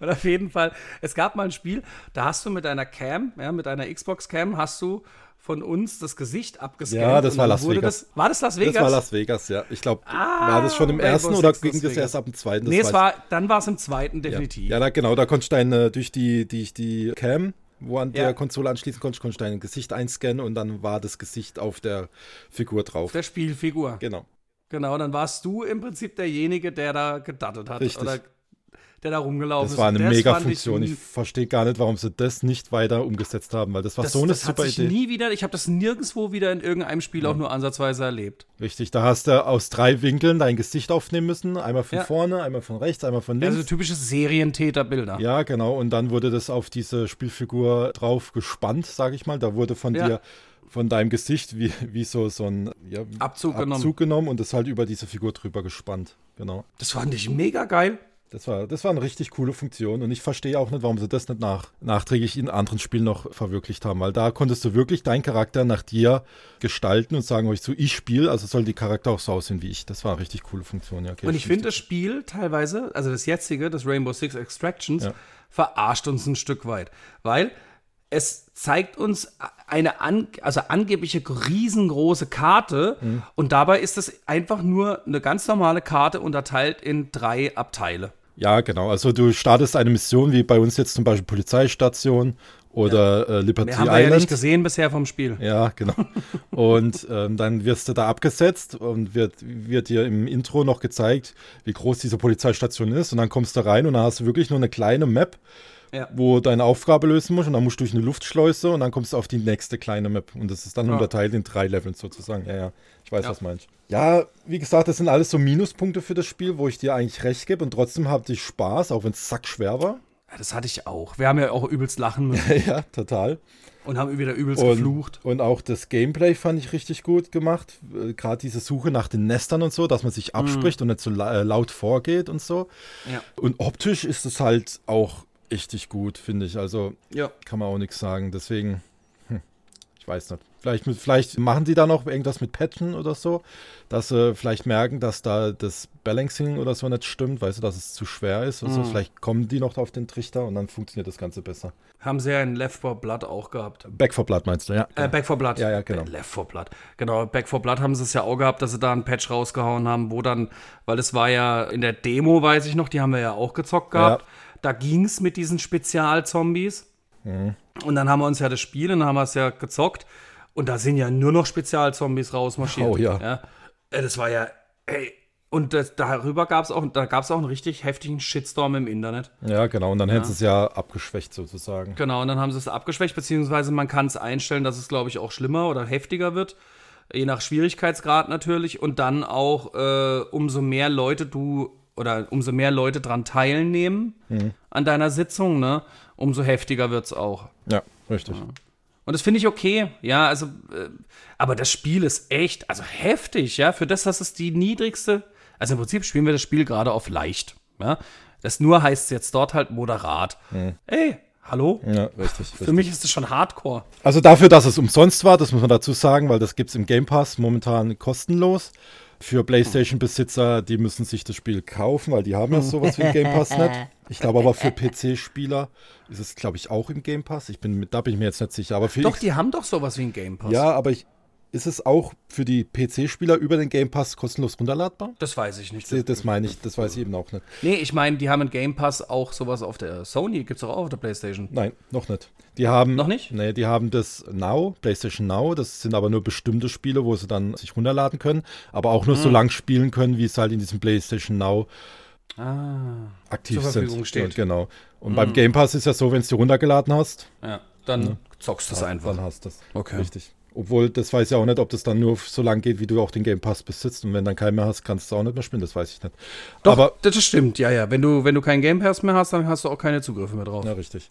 und auf jeden Fall, es gab mal ein Spiel, da hast du mit deiner Cam, ja, mit deiner Xbox Cam, hast du von uns das Gesicht abgescannt. Ja, das war Las wurde Vegas. Das, war das Las Vegas? Das war Las Vegas, ja. Ich glaube, Ah, war das schon im ersten oder ging das Vegas. erst ab dem zweiten? Das nee, es war, dann war es im zweiten Ja, definitiv. ja da, genau, da konntest du deine, durch die, die, die Cam, wo an Ja. der Konsole anschließen konntest, konntest du dein Gesicht einscannen und dann war das Gesicht auf der Figur drauf. Der Spielfigur. Genau. Genau, dann warst du im Prinzip derjenige, der da gedattet hat. Richtig. Oder der da rumgelaufen Das ist. war eine Und mega fand Funktion. Ich, Ich, verstehe gar nicht, warum sie das nicht weiter umgesetzt haben, weil das war das, so eine das hat super sich Idee. nie wieder, ich habe das nirgendwo wieder in irgendeinem Spiel auch nur ansatzweise erlebt. Richtig, da hast du aus drei Winkeln dein Gesicht aufnehmen müssen. Einmal von Ja. vorne, einmal von rechts, einmal von links. Also typische Serientäterbilder. Ja, genau. Und dann wurde das auf diese Spielfigur drauf gespannt, sage ich mal. Da wurde von Ja. dir, von deinem Gesicht, wie, wie so, so ein ja, Abzug genommen. Abzug genommen und das halt über diese Figur drüber gespannt. Genau. Das fand ich mega geil. Das war, das war eine richtig coole Funktion und ich verstehe auch nicht, warum sie das nicht nach, nachträglich in anderen Spielen noch verwirklicht haben, weil da konntest du wirklich deinen Charakter nach dir gestalten und sagen, euch so, ich spiele, also soll die Charakter auch so aussehen wie ich. Das war eine richtig coole Funktion, ja. okay, Und ich finde das Spiel teilweise, also das jetzige, das Rainbow Six Extractions, Ja. verarscht uns ein Stück weit. Weil es zeigt uns eine an, also angebliche riesengroße Karte Mhm. und dabei ist es einfach nur eine ganz normale Karte unterteilt in drei Abteile. Ja, genau. Also du startest eine Mission, wie bei uns jetzt zum Beispiel Polizeistation oder äh, Liberty Mehr haben wir ja Island. nicht gesehen bisher vom Spiel. Ja, genau. Und ähm, dann wirst du da abgesetzt und wird, wird dir im Intro noch gezeigt, wie groß diese Polizeistation ist. Und dann kommst du rein und dann hast du wirklich nur eine kleine Map, Ja. wo deine Aufgabe lösen musst. Und dann musst du durch eine Luftschleuse und dann kommst du auf die nächste kleine Map. Und das ist dann Ja. unterteilt in drei Leveln sozusagen. Ja, ja. Ich weiß, Ja. was meinst. Ja, wie gesagt, das sind alles so Minuspunkte für das Spiel, wo ich dir eigentlich recht gebe. Und trotzdem hatte ich Spaß, auch wenn es sackschwer war. Das hatte ich auch. Wir haben ja auch übelst lachen müssen ja, total. und haben wieder übelst Und, geflucht. und auch das Gameplay fand ich richtig gut gemacht. Äh, Gerade diese Suche nach den Nestern und so, dass man sich abspricht und nicht so la äh, laut vorgeht und so. Ja. Und optisch ist es halt auch richtig gut, finde ich. Also Ja. kann man auch nichts sagen. Deswegen, hm, ich weiß nicht. Vielleicht, mit, vielleicht machen die da noch irgendwas mit Patchen oder so, dass sie vielleicht merken, dass da das Balancing oder so nicht stimmt, weißt du, dass es zu schwer ist oder so. Vielleicht kommen die noch auf den Trichter und dann funktioniert das Ganze besser. Haben sie ja in Left 4 Blood auch gehabt. Back for Blood meinst du, ja? Äh, Back 4 Blood. Ja, ja, genau. Äh, Left 4 Blood. Genau, Back 4 Blood haben sie es ja auch gehabt, dass sie da einen Patch rausgehauen haben, wo dann, weil es war ja in der Demo, weiß ich noch, die haben wir ja auch gezockt gehabt. Da ging es mit diesen Spezialzombies. Mhm. Und dann haben wir uns ja das Spiel und dann haben wir es ja gezockt. Und da sind ja nur noch Spezialzombies rausmarschiert. Oh, ja. Äh, Das war ja, ey. Und das, darüber gab es auch, da gab es auch einen richtig heftigen Shitstorm im Internet. Ja, genau. Und dann hätten sie es ja abgeschwächt sozusagen. Genau, und dann haben sie es abgeschwächt, beziehungsweise man kann es einstellen, dass es, glaube ich, auch schlimmer oder heftiger wird. Je nach Schwierigkeitsgrad natürlich. Und dann auch, äh, umso mehr Leute du oder umso mehr Leute dran teilnehmen an deiner Sitzung, ne, umso heftiger wird es auch. Ja, richtig. Und das finde ich okay, ja, also, äh, aber das Spiel ist echt, also heftig, ja, für das, dass es die niedrigste, also im Prinzip spielen wir das Spiel gerade auf leicht, ja. Das nur heißt jetzt dort halt moderat. Ey, hallo? Ja, richtig. Für richtig. mich ist das schon Hardcore. Also dafür, dass es umsonst war, das muss man dazu sagen, weil das gibt es im Game Pass momentan kostenlos. Für PlayStation-Besitzer, die müssen sich das Spiel kaufen, weil die haben ja sowas wie ein Game Pass nicht. Ich glaube aber für PC-Spieler ist es, glaube ich, auch im Game Pass. Ich bin, da bin ich mir jetzt nicht sicher. Aber Doch, X- die haben doch sowas wie ein Game Pass. ja, aber ich, ist es auch für die PC-Spieler über den Game Pass kostenlos runterladbar? Das weiß ich nicht. Das, das meine ich, das weiß ich eben auch nicht. Nee, ich meine, die haben einen Game Pass auch sowas auf der Sony, gibt's doch auch auf der Playstation. Nein, noch nicht. Die haben Noch nicht? Nee, die haben das Now, PlayStation Now. Das sind aber nur bestimmte Spiele, wo sie dann sich runterladen können, aber auch Hm. nur so lang spielen können, wie es halt in diesem PlayStation Now Ah, aktiv Zur Verfügung sind. steht. Hm. Ja, genau. Und beim Game Pass ist ja so, wenn du dir runtergeladen hast, ja, dann zockst du das einfach. dann hast du das. Okay. Richtig. Obwohl, das weiß ich auch nicht, ob das dann nur so lang geht, wie du auch den Game Pass besitzt. Und wenn dann keinen mehr hast, kannst du auch nicht mehr spielen. Das weiß ich nicht. Doch, aber, das stimmt, ja, ja. Wenn du, wenn du keinen Game Pass mehr hast, dann hast du auch keine Zugriffe mehr drauf. ja, richtig.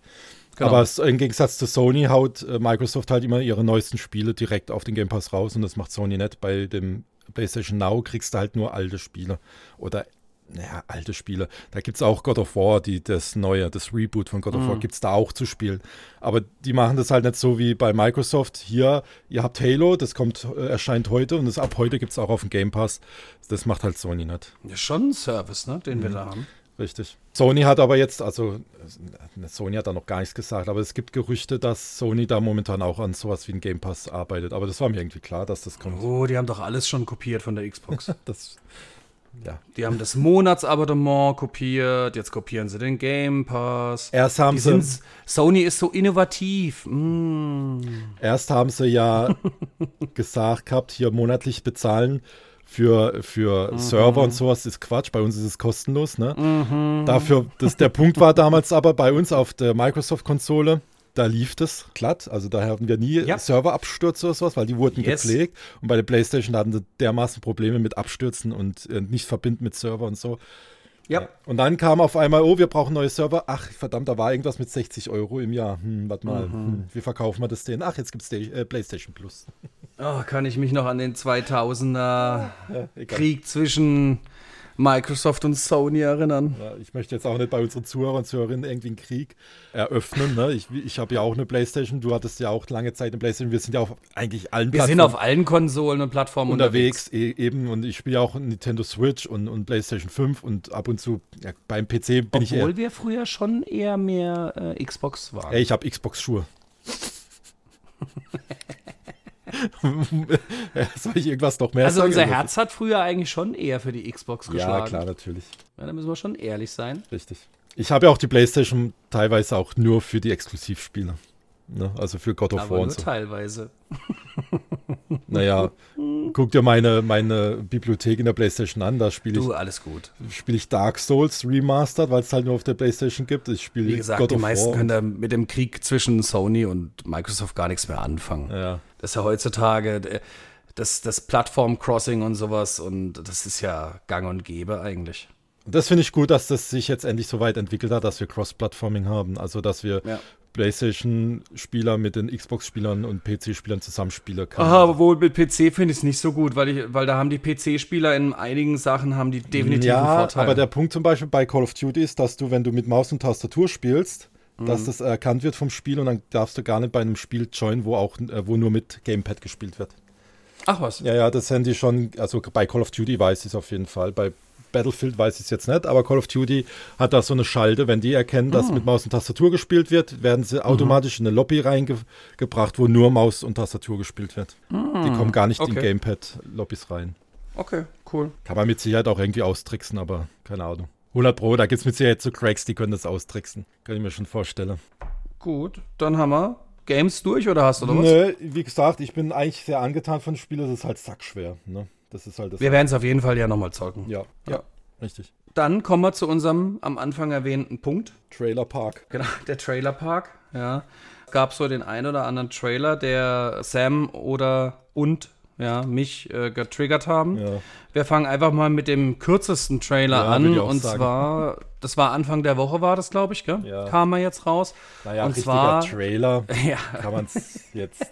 Genau. Aber es, im Gegensatz zu Sony haut äh, Microsoft halt immer ihre neuesten Spiele direkt auf den Game Pass raus und das macht Sony nicht. Bei dem PlayStation Now kriegst du halt nur alte Spiele oder naja, alte Spiele. Da gibt es auch God of War, die, das neue, das Reboot von God of Mhm. War gibt es da auch zu spielen. Aber die machen das halt nicht so wie bei Microsoft. Hier, ihr habt Halo, das kommt, äh, erscheint heute und das ab heute gibt es auch auf dem Game Pass. Das macht halt Sony nicht. Ja, schon ein Service, ne, den wir Mhm. da haben. Richtig. Sony hat aber jetzt, also äh, Sony hat da noch gar nichts gesagt, aber es gibt Gerüchte, dass Sony da momentan auch an sowas wie ein Game Pass arbeitet. Aber das war mir irgendwie klar, dass das kommt. Oh, die haben doch alles schon kopiert von der Xbox. Das, ja. Die haben das Monatsabonnement kopiert, jetzt kopieren sie den Game Pass. Erst haben Die sie, sind, Sony ist so innovativ. Mm. erst haben sie ja gesagt gehabt, hier monatlich bezahlen für, für Mhm. Server und sowas ist Quatsch. Bei uns ist es kostenlos. Ne? Dafür, das, der Punkt war damals aber bei uns auf der Microsoft-Konsole, da lief das glatt. Also da hatten wir nie Ja. Serverabstürze oder sowas, weil die wurden Yes. gepflegt. Und bei der PlayStation hatten sie dermaßen Probleme mit Abstürzen und äh, nicht verbinden mit Server und so. Ja. Und dann kam auf einmal, oh, wir brauchen neue Server. Ach, verdammt, da war irgendwas mit 60 Euro im Jahr. Hm, warte mal, hm, wie verkaufen wir das denn? Ach, jetzt gibt es äh, PlayStation Plus. Oh, kann ich mich noch an den 2000er Ja. Krieg zwischen Microsoft und Sony erinnern. Ja, ich möchte jetzt auch nicht bei unseren Zuhörern und Zuhörerinnen irgendwie einen Krieg eröffnen. Ne? Ich, ich habe ja auch eine Playstation, du hattest ja auch lange Zeit eine Playstation. Wir sind ja auf eigentlich allen Wir sind auf allen Konsolen und Plattformen unterwegs, e eben. Und ich spiele auch Nintendo Switch und, und Playstation 5 und ab und zu ja, beim PC bin ich eher. Obwohl wir früher schon eher mehr äh, Xbox waren. Ey, ich habe Xbox-Schuhe. Soll ich irgendwas noch mehr also sagen? unser Herz hat früher eigentlich schon eher für die Xbox Ja, geschlagen. klar, natürlich. Ja, da müssen wir schon ehrlich sein. Richtig. Ich habe ja auch die Playstation teilweise auch nur für die Exklusivspiele. Ne? Also für God of Aber War nur und so. teilweise. Naja, guck dir meine, meine Bibliothek in der Playstation an. Da spiele Du, ich, alles gut. spiel ich Dark Souls Remastered, weil es halt nur auf der Playstation gibt. Ich spiele Wie gesagt, God die meisten War. können da mit dem Krieg zwischen Sony und Microsoft gar nichts mehr anfangen. Ja, Das ist ja heutzutage äh, das, das Plattform-Crossing und sowas und das ist ja gang und gäbe eigentlich. Das finde ich gut, dass das sich jetzt endlich so weit entwickelt hat, dass wir Cross-Plattforming haben. Also, dass wir Ja. PlayStation-Spieler mit den Xbox-Spielern und PC-Spielern zusammenspielen können. Ah, aber wohl mit PC finde ich es nicht so gut, weil, ich, weil da haben die PC-Spieler in einigen Sachen haben die definitiv einen ja, Vorteil. aber der Punkt zum Beispiel bei Call of Duty ist, dass du, wenn du mit Maus und Tastatur spielst, Mhm. dass das erkannt wird vom Spiel und dann darfst du gar nicht bei einem Spiel joinen, wo auch, äh, wo nur mit Gamepad gespielt wird. Ach was. Ja, ja, das sind die schon, also bei Call of Duty weiß ich es auf jeden Fall. Bei Battlefield weiß ich es jetzt nicht, aber Call of Duty hat da so eine Schalte, wenn die erkennen, dass mit Maus und Tastatur gespielt wird, werden sie automatisch in eine Lobby reingebracht, wo nur Maus und Tastatur gespielt wird. Die kommen gar nicht in okay. Gamepad-Lobbys rein. Okay, cool. Kann man mit Sicherheit auch irgendwie austricksen, aber keine Ahnung. 100 Pro, da gibt es mit Sicherheit so Cracks, die können das austricksen. Kann ich mir schon vorstellen. Gut, dann haben wir Games durch oder hast du noch was? Nö, wie gesagt, ich bin eigentlich sehr angetan von Spielen, das ist halt sackschwer. Ne? Das ist halt das. Wir werden es auf jeden Fall ja nochmal zocken. ja, Ja. ja, richtig. Dann kommen wir zu unserem am Anfang erwähnten Punkt. Trailer Park. Genau, der Trailerpark. Ja. Es gab so den ein oder anderen Trailer, der Sam oder und ja, mich äh, getriggert haben. Ja. Wir fangen einfach mal mit dem kürzesten Trailer Ja, an. Und sagen. zwar, das war Anfang der Woche, war das, glaube ich, gell? Ja. Kam er jetzt raus. Naja, und zwar Trailer ja, kann man es jetzt.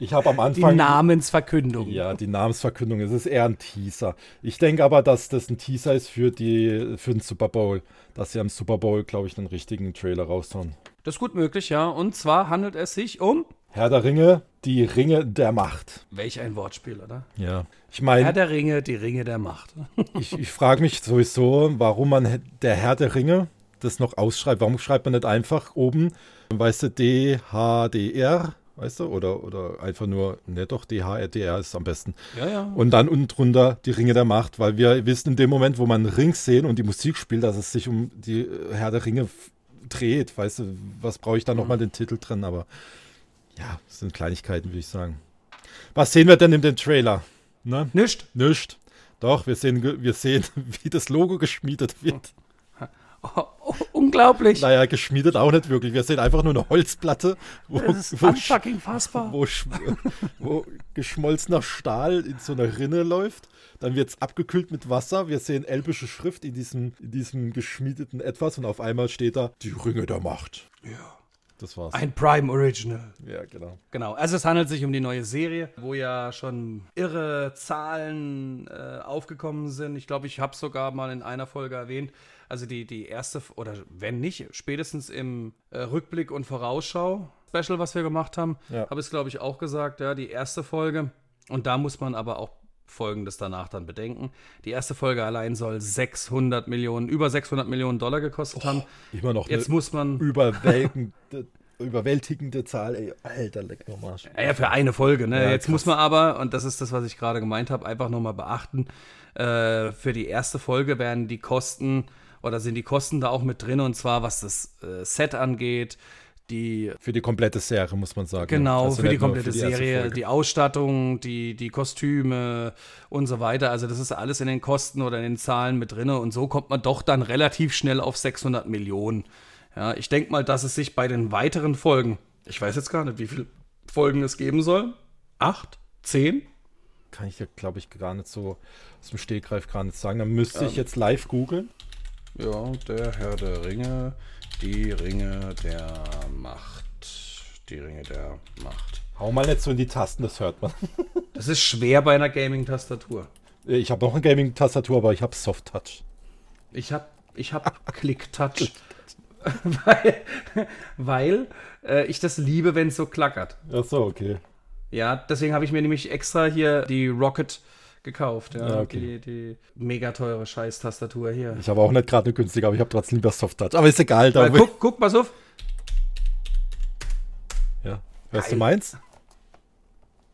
Ich habe am die Anfang. Namensverkündung. Ja, die Namensverkündung. Es ist eher ein Teaser. Ich denke aber, dass das ein Teaser ist für, die, für den Super Bowl. Dass sie am Super Bowl, glaube ich, einen richtigen Trailer raushauen. Das ist gut möglich, ja. Und zwar handelt es sich um. Herr der Ringe, die Ringe der Macht. Welch ein Wortspiel, oder? Ja. Ich Herr meine, der Ringe, die Ringe der Macht. ich, ich frage mich sowieso, warum man der Herr der Ringe das noch ausschreibt. Warum schreibt man nicht einfach oben, weißt du, D-H-D-R, weißt du, oder, oder einfach nur, ne doch, D-H-R-D-R ist am besten. Ja, ja. Und dann unten drunter die Ringe der Macht, weil wir wissen in dem Moment, wo man Rings sehen und die Musik spielt, dass es sich um die äh, Herr der Ringe dreht. Weißt du, was brauche ich da nochmal den Titel drin? Aber ja, das sind Kleinigkeiten, würde ich sagen. Was sehen wir denn in dem Trailer? Ne? Nicht. Nicht. Doch, wir sehen, wir sehen, wie das Logo geschmiedet wird. Oh, oh, unglaublich. Naja, geschmiedet auch nicht wirklich. Wir sehen einfach nur eine Holzplatte, wo, wo, wo, wo geschmolzener Stahl in so einer Rinne läuft. Dann wird es abgekühlt mit Wasser. Wir sehen elbische Schrift in diesem, in diesem geschmiedeten Etwas und auf einmal steht da die Ringe der Macht. Ja. Das war's. Ein Prime Original. ja, genau. Genau, also es handelt sich um die neue Serie, wo ja schon irre Zahlen äh, aufgekommen sind. Ich glaube, ich habe sogar mal in einer Folge erwähnt, also die, die erste, oder wenn nicht, spätestens im äh, Rückblick und Vorausschau Special, was wir gemacht haben, Ja. habe ich es, glaube ich, auch gesagt, ja, die erste Folge. Und da muss man aber auch Folgendes danach dann bedenken. Die erste Folge allein soll 600 Millionen, über 600 Millionen Dollar gekostet haben. Immer noch Jetzt muss man überwältigende, überwältigende Zahl. Ey, Alter, leck mal. Ja, ja, für eine Folge. Ne? Ja, Jetzt krass. muss man aber, und das ist das, was ich gerade gemeint habe, einfach nochmal beachten, äh, für die erste Folge werden die Kosten oder sind die Kosten da auch mit drin, und zwar was das äh, Set angeht, die Für die komplette Serie, muss man sagen. Genau, Also für die komplette die erste Serie, die Ausstattung, die, die Kostüme und so weiter. Also das ist alles in den Kosten oder in den Zahlen mit drin und so kommt man doch dann relativ schnell auf 600 Millionen. Ja, ich denke mal, dass es sich bei den weiteren Folgen, ich weiß jetzt gar nicht, wie viele Folgen es geben soll, acht, zehn? Kann ich ja, glaube ich, gar nicht so aus dem Stegreif gar nicht sagen. Dann müsste Ähm. ich jetzt live googeln. Ja, der Herr der Ringe, die Ringe der Macht, die Ringe der Macht. Hau mal nicht so in die Tasten, das hört man. Das ist schwer bei einer Gaming-Tastatur. Ich habe noch eine Gaming-Tastatur, aber ich habe Soft Touch. Ich hab, ich hab Click-Touch. weil weil äh, ich das liebe, wenn es so klackert. Ach so, okay. Ja, deswegen habe ich mir nämlich extra hier die Rocket gekauft. Ja, Ja, okay. die, die mega teure Scheiß-Tastatur hier. Ich habe auch nicht gerade eine günstige, aber ich habe trotzdem lieber Soft Touch. Aber ist egal. Da guck, guck, pass auf. ja. Hörst du Geil. meins?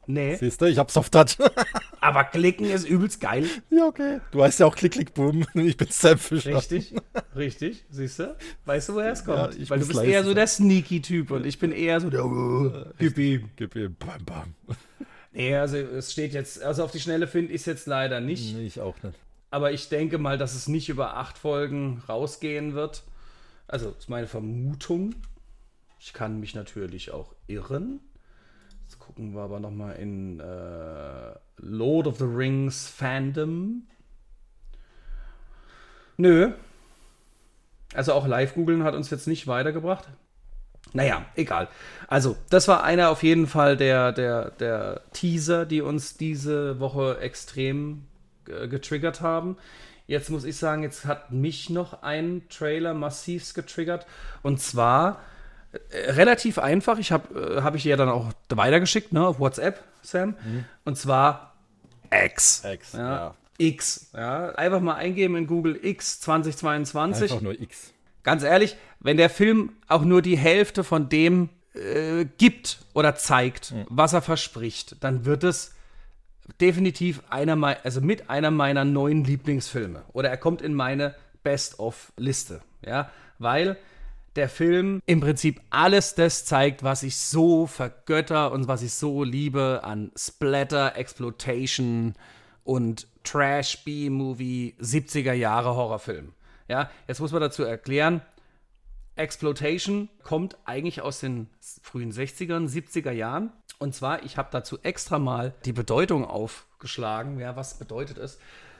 Nee, Siehst du, ich habe Soft Touch. aber klicken ist übelst geil. ja, okay. Du weißt ja auch Klick, Klick, Boom. Ich bin Sam Fischer. Richtig, richtig, siehst du? Weißt du, woher es kommt? Ja, Weil du bist eher so der Sneaky-Typ und ich bin eher so der Gib ihm. Gib ihm. Bam, bam. Nee, also es steht jetzt, also auf die Schnelle finde ich es jetzt leider nicht. Nee, ich auch nicht. Aber ich denke mal, dass es nicht über acht Folgen rausgehen wird. Also, ist meine Vermutung. Ich kann mich natürlich auch irren. Jetzt gucken wir aber nochmal in äh, Lord of the Rings Fandom. Nö. Also auch Live-Googeln hat uns jetzt nicht weitergebracht. Naja, egal. Also, das war einer auf jeden Fall der, der, der Teaser, die uns diese Woche extrem äh, getriggert haben. Jetzt muss ich sagen, jetzt hat mich noch ein Trailer massivst getriggert. Und zwar äh, relativ einfach. Ich habe äh, hab ich ja dann auch weitergeschickt, ne, auf WhatsApp, Sam. Und zwar X. X, ja. ja. X. Ja. Einfach mal eingeben in Google X 2022 Einfach nur X. ganz ehrlich, wenn der Film auch nur die Hälfte von dem äh, gibt oder zeigt, was er verspricht, dann wird es definitiv einer mei- also mit einer meiner neuen Lieblingsfilme. Oder er kommt in meine Best-of-Liste. Ja, weil der Film im Prinzip alles das zeigt, was ich so vergötter und was ich so liebe an Splatter, Exploitation und Trash B-Movie 70er Jahre Horrorfilm. Ja, jetzt muss man dazu erklären, Exploitation kommt eigentlich aus den frühen 60ern, 70er Jahren. Und zwar, ich habe dazu extra mal die Bedeutung aufgeschlagen. Ja, was bedeutet es?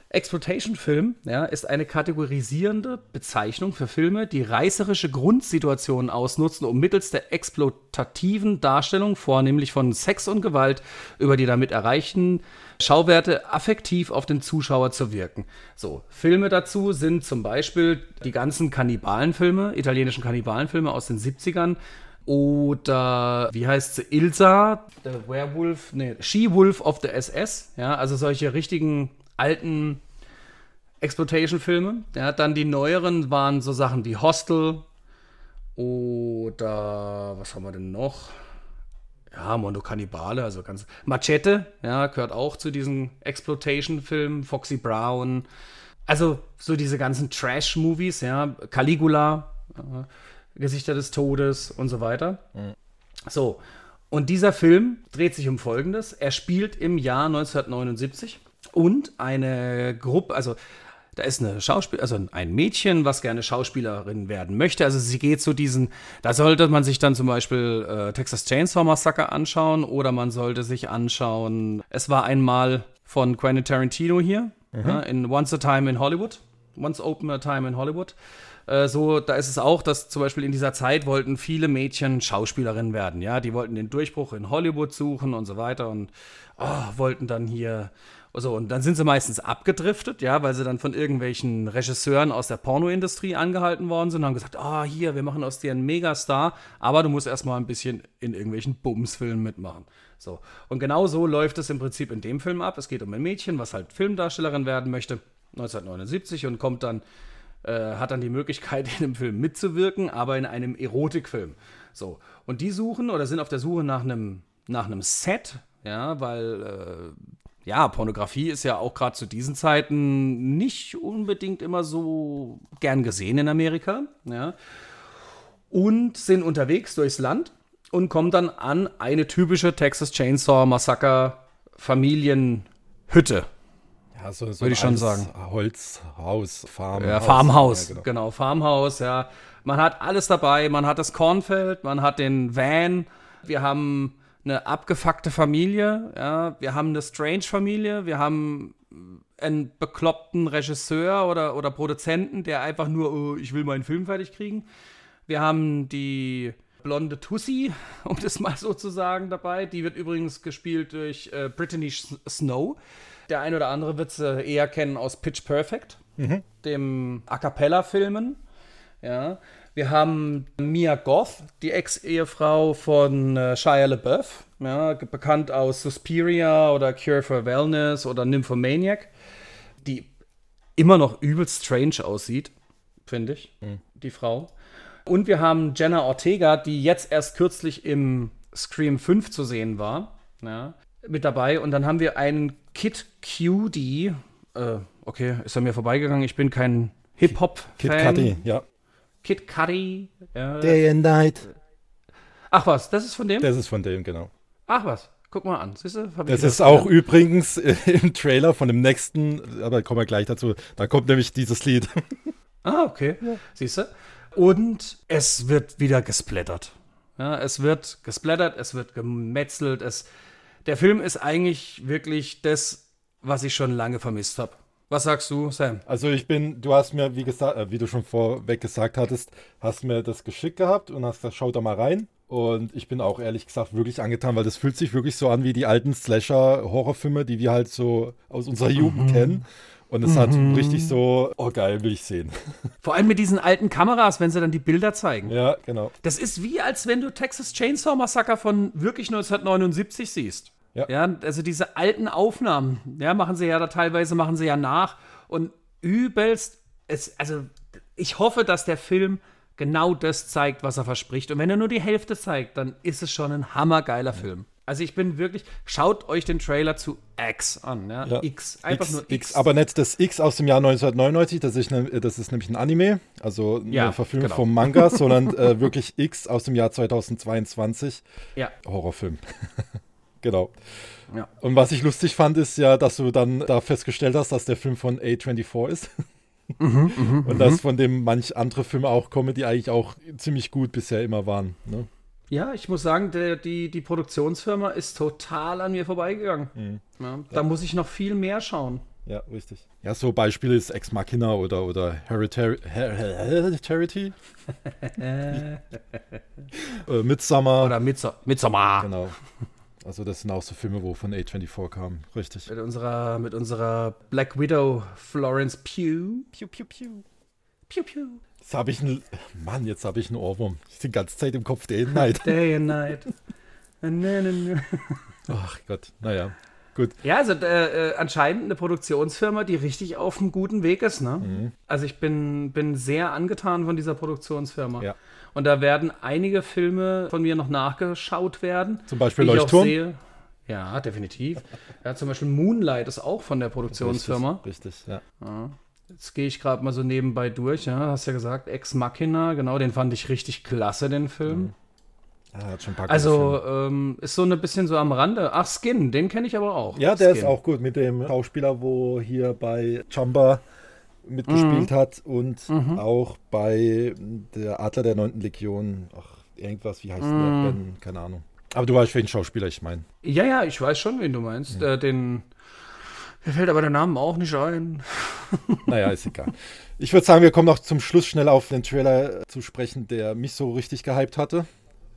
Exploitation-Film ja, ist eine kategorisierende Bezeichnung für Filme, die reißerische Grundsituationen ausnutzen, um mittels der exploitativen Darstellung, vornehmlich von Sex und Gewalt, über die damit erreichten Schauwerte affektiv auf den Zuschauer zu wirken. So, Filme dazu sind zum Beispiel die ganzen Kannibalenfilme, italienischen Kannibalenfilme aus den 70ern, oder wie heißt sie? Ilsa, The Werewolf, nee, She-Wolf of the SS. Ja, also solche richtigen alten Exploitation-Filme. Ja, dann die neueren waren so Sachen wie Hostel oder was haben wir denn noch? Ja, Mondo Cannibale, also ganz. Machete, ja, gehört auch zu diesen Exploitation-Filmen. Foxy Brown. Also so diese ganzen Trash-Movies, ja. Caligula, äh, Gesichter des Todes und so weiter. So, und dieser Film dreht sich um Folgendes. Er spielt im Jahr 1979 und eine Gruppe, also da ist eine Schauspiel, also ein Mädchen, was gerne Schauspielerin werden möchte. Also sie geht zu diesen, da sollte man sich dann zum Beispiel äh, Texas Chainsaw Massacre anschauen oder man sollte sich anschauen, es war einmal von Quentin Tarantino hier, ja, in Once a Time in Hollywood. Once Open a Time in Hollywood. Äh, so, da ist es auch, dass zum Beispiel in dieser Zeit wollten viele Mädchen Schauspielerinnen werden. Ja, die wollten den Durchbruch in Hollywood suchen und so weiter und oh, wollten dann hier so, und dann sind sie meistens abgedriftet, ja, weil sie dann von irgendwelchen Regisseuren aus der Pornoindustrie angehalten worden sind und haben gesagt, ah, hier, wir machen aus dir einen Megastar, aber du musst erstmal ein bisschen in irgendwelchen Bumsfilmen mitmachen. So. Und genau so läuft es im Prinzip in dem Film ab. Es geht um ein Mädchen, was halt Filmdarstellerin werden möchte, 1979 und kommt dann, äh, hat dann die Möglichkeit, in dem Film mitzuwirken, aber in einem Erotikfilm. So. Und die suchen oder sind auf der Suche nach einem, nach einem Set, ja, weil äh, ja, Pornografie ist ja auch gerade zu diesen Zeiten nicht unbedingt immer so gern gesehen in Amerika. Ja. Und sind unterwegs durchs Land und kommen dann an eine typische Texas Chainsaw Massacre Familienhütte. Ja, so, so Würde ich schon sagen. Holzhaus, Farmhaus. Ja, Farmhaus, Ja, genau. genau, Farmhaus, ja. Man hat alles dabei, man hat das Kornfeld, man hat den Van, wir haben eine abgefuckte Familie, ja, wir haben eine Strange-Familie, wir haben einen bekloppten Regisseur oder, oder Produzenten, der einfach nur, oh, ich will meinen Film fertig kriegen. Wir haben die blonde Tussi, um das mal so zu sagen, dabei. Die wird übrigens gespielt durch äh, Brittany Snow. Der ein oder andere wird sie eher kennen aus Pitch Perfect, dem A Cappella-Filmen. Ja. Wir haben Mia Goth, die Ex-Ehefrau von äh, Shia LaBeouf, ja, bekannt aus Suspiria oder Cure for Wellness oder Nymphomaniac, die immer noch übelst strange aussieht, finde ich, die Frau. Und wir haben Jenna Ortega, die jetzt erst kürzlich im Scream 5 zu sehen war, ja, mit dabei. Und dann haben wir einen Kid Cudi, äh, okay, ist an mir vorbeigegangen, ich bin kein Hip-Hop-Fan. Kid Cudi, ja. Kid Cudi. Ja. Day and Night. Ach was, das ist von dem? Das ist von dem, genau. Ach was, guck mal an. Siehst du, hab ich Das ist auch übrigens äh, im Trailer von dem nächsten, aber kommen wir gleich dazu. Da kommt nämlich dieses Lied. Ah, okay. Siehst du? Und es wird wieder gesplattert. Ja, es wird gesplattert, es wird gemetzelt. Es, der Film ist eigentlich wirklich das, was ich schon lange vermisst habe. Was sagst du, Sam? Also ich bin, du hast mir, wie gesagt, äh, wie du schon vorweg gesagt hattest, hast mir das geschickt gehabt und hast gesagt, schau da mal rein. Und ich bin auch ehrlich gesagt wirklich angetan, weil das fühlt sich wirklich so an wie die alten Slasher-Horrorfilme, die wir halt so aus unserer Jugend kennen. Und es hat richtig so, oh geil, will ich sehen. Vor allem mit diesen alten Kameras, wenn sie dann die Bilder zeigen. Ja, genau. Das ist wie, als wenn du Texas Chainsaw Massacre von wirklich 1979 siehst. Ja. ja, also diese alten Aufnahmen, ja, machen sie ja da teilweise, machen sie ja nach und übelst, es, also ich hoffe, dass der Film genau das zeigt, was er verspricht. Und wenn er nur die Hälfte zeigt, dann ist es schon ein hammergeiler Film. Also ich bin wirklich, schaut euch den Trailer zu X an, ja, Ja. X, einfach X, nur X. X, aber nicht das X aus dem Jahr 1999, das ist, ne, das ist nämlich ein Anime, also eine Ja, Verfilmung genau. vom Manga, sondern äh, wirklich X aus dem Jahr 2022, ja, Horrorfilm. genau. ja. Und was ich lustig fand, ist ja, dass du dann da festgestellt hast, dass der Film von A24 ist. Mhm, Und dass von dem manch andere Filme auch kommen, die eigentlich auch ziemlich gut bisher immer waren. Ne? Ja, ich muss sagen, der, die, die Produktionsfirma ist total an mir vorbeigegangen. Mhm. Ja, da muss ich noch viel mehr schauen. Ja, richtig. Ja, so Beispiele ist Ex Machina oder, oder Hereditary. Her Hereditary? äh, Midsummer. Oder Midso. Genau. Also das sind auch so Filme, wo von A24 kamen. Richtig. Mit unserer, mit unserer Black Widow Florence Pugh. Piu, piu, piu. Pew, pew. Jetzt habe ich einen. Mann, jetzt habe ich einen Ohrwurm. Ich die ganze Zeit im Kopf Day and Night. Day and Night. Ach Gott, naja. Gut. Ja, also äh, äh, anscheinend eine Produktionsfirma, die richtig auf einem guten Weg ist. Ne? Mhm. Also ich bin, bin sehr angetan von dieser Produktionsfirma. Ja. Und da werden einige Filme von mir noch nachgeschaut werden. Zum Beispiel Leuchtturm? Ja, definitiv. Ja, zum Beispiel Moonlight ist auch von der Produktionsfirma. Richtig, richtig ja. Jetzt gehe ich gerade mal so nebenbei durch. Ja, hast ja gesagt, Ex Machina, genau, den fand ich richtig klasse, den Film. ja. Hat schon ein paar gute Also ähm, ist so ein bisschen so am Rande. Ach, Skin, den kenne ich aber auch. Ja, der Skin. ist auch gut mit dem Schauspieler, wo hier bei Chamba mitgespielt Mhm. hat und auch bei der Adler der 9. Legion. Ach, irgendwas, wie heißt Mhm. der? Ben, keine Ahnung. Aber du weißt, welchen Schauspieler ich meine. Ja, ja, ich weiß schon, wen du meinst. Äh, den. Mir fällt aber der Name auch nicht ein. Naja, ist egal. Ich würde sagen, wir kommen noch zum Schluss schnell auf den Trailer zu sprechen, der mich so richtig gehypt hatte.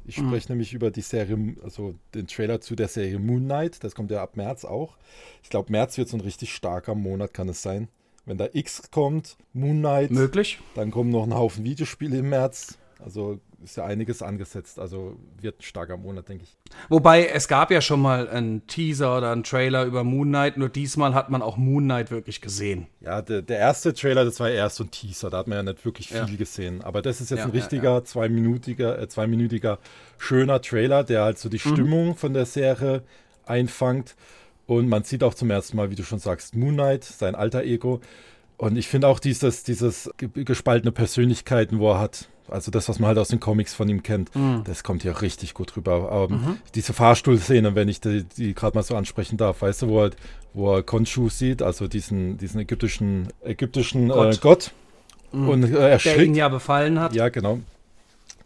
Ich Mhm. spreche nämlich über die Serie, also den Trailer zu der Serie Moon Knight. Das kommt ja ab März auch. Ich glaube, März wird so ein richtig starker Monat, kann es sein. Wenn da X kommt, Moon Knight, Möglich. dann kommen noch ein Haufen Videospiele im März. Also ist ja einiges angesetzt. Also wird ein starker Monat, denke ich. Wobei, es gab ja schon mal einen Teaser oder einen Trailer über Moon Knight, nur diesmal hat man auch Moon Knight wirklich gesehen. Ja, der, der erste Trailer, das war ja erst so ein Teaser, da hat man ja nicht wirklich viel Ja. gesehen. Aber das ist jetzt Ja, ein ja, richtiger, zweiminütiger, äh, zweiminütiger, schöner Trailer, der halt so die Mhm. Stimmung von der Serie einfangt. Und man sieht auch zum ersten Mal, wie du schon sagst, Moon Knight, sein alter Ego. Und ich finde auch dieses, dieses ge- gespaltene Persönlichkeiten, wo er hat, also das, was man halt aus den Comics von ihm kennt, Mhm. das kommt ja richtig gut rüber. Ähm, Diese Fahrstuhlszene, wenn ich die, die gerade mal so ansprechen darf, weißt du, wo er, wo er Khonshu sieht, also diesen, diesen ägyptischen, ägyptischen Gott, äh, Gott. Gott. und äh, er Der ihn erschrickt. ja befallen hat. Ja, genau.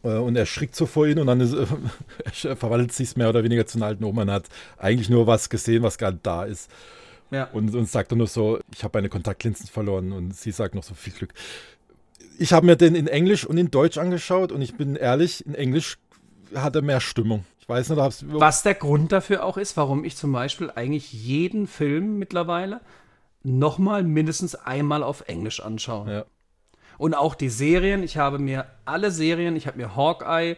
Äh, Und er schrickt so vor ihn und dann ist, er verwandelt sich mehr oder weniger zu einer alten Oma und hat eigentlich nur was gesehen, was gar nicht da ist. Ja. Und, und sagt dann nur so, ich habe meine Kontaktlinsen verloren und sie sagt noch so viel Glück. Ich habe mir den in Englisch und in Deutsch angeschaut und ich bin ehrlich, in Englisch hat er mehr Stimmung. Ich weiß nicht, ob's, Was der Grund dafür auch ist, warum ich zum Beispiel eigentlich jeden Film mittlerweile nochmal mindestens einmal auf Englisch anschaue. Ja. Und auch die Serien. Ich habe mir alle Serien, ich habe mir Hawkeye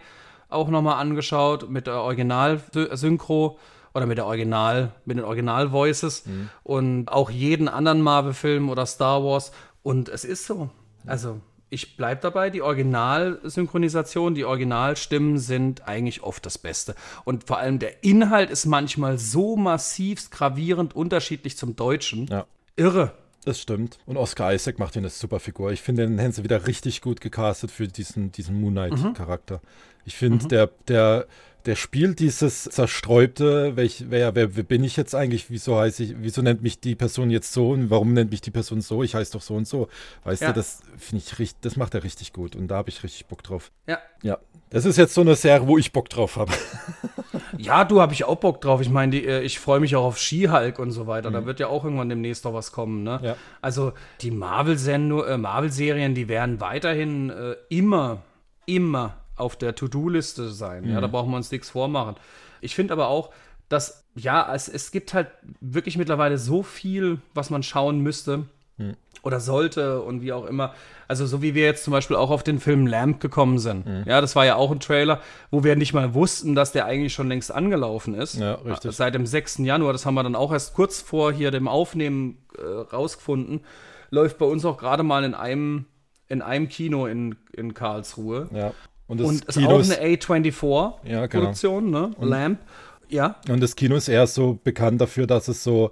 auch nochmal angeschaut mit der Original-Synchro oder mit der Original, mit den Original-Voices und auch jeden anderen Marvel-Film oder Star Wars. Und es ist so. Also, ich bleibe dabei, die Originalsynchronisation, die Originalstimmen sind eigentlich oft das Beste. Und vor allem der Inhalt ist manchmal so massivst gravierend unterschiedlich zum Deutschen. Ja. Irre. Das stimmt. Und Oscar Isaac macht hier eine super Figur. Ich finde, den haben sie wieder richtig gut gecastet für diesen, diesen Moon Knight-Charakter. Ich finde, der, der, der spielt dieses zerstreubte, welch, wer, wer, wer bin ich jetzt eigentlich? Wieso heiße ich, wieso nennt mich die Person jetzt so und warum nennt mich die Person so? Ich heiße doch so und so. Weißt Ja. du, das finde ich richtig, das macht er richtig gut und da habe ich richtig Bock drauf. Ja. Ja. Das ist jetzt so eine Serie, wo ich Bock drauf habe. Ja, du habe ich auch Bock drauf. Ich meine, äh, ich freue mich auch auf She-Hulk und so weiter. Da wird ja auch irgendwann demnächst noch was kommen. Ne? Ja. Also die Marvel-Serien, äh, Marvel die werden weiterhin äh, immer, immer auf der To-Do-Liste sein. Ja, da brauchen wir uns nichts vormachen. Ich finde aber auch, dass, ja, es, es gibt halt wirklich mittlerweile so viel, was man schauen müsste oder sollte und wie auch immer. Also so wie wir jetzt zum Beispiel auch auf den Film Lamp gekommen sind. Ja, das war ja auch ein Trailer, wo wir nicht mal wussten, dass der eigentlich schon längst angelaufen ist. Ja, richtig. Seit dem 6. Januar, das haben wir dann auch erst kurz vor hier dem Aufnehmen äh, rausgefunden. Läuft bei uns auch gerade mal in einem, in einem Kino in, in Karlsruhe. Ja. Und das Und ist Kino auch eine A24-Produktion, Ja, genau. ne? Lamp. Ja. und das Kino ist eher so bekannt dafür, dass es so,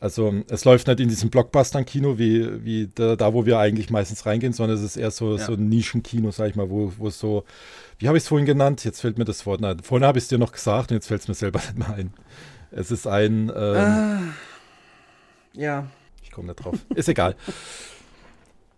also es läuft nicht in diesem Blockbuster-Kino wie, wie da, da, wo wir eigentlich meistens reingehen, sondern es ist eher so, Ja. so ein Nischenkino, sag ich mal, wo, wo es so, wie habe ich es vorhin genannt? Jetzt fällt mir das Wort, nein, vorhin habe ich es dir noch gesagt und jetzt fällt es mir selber nicht mehr ein. Es ist ein, ähm, Ja. ich komme nicht drauf, ist egal.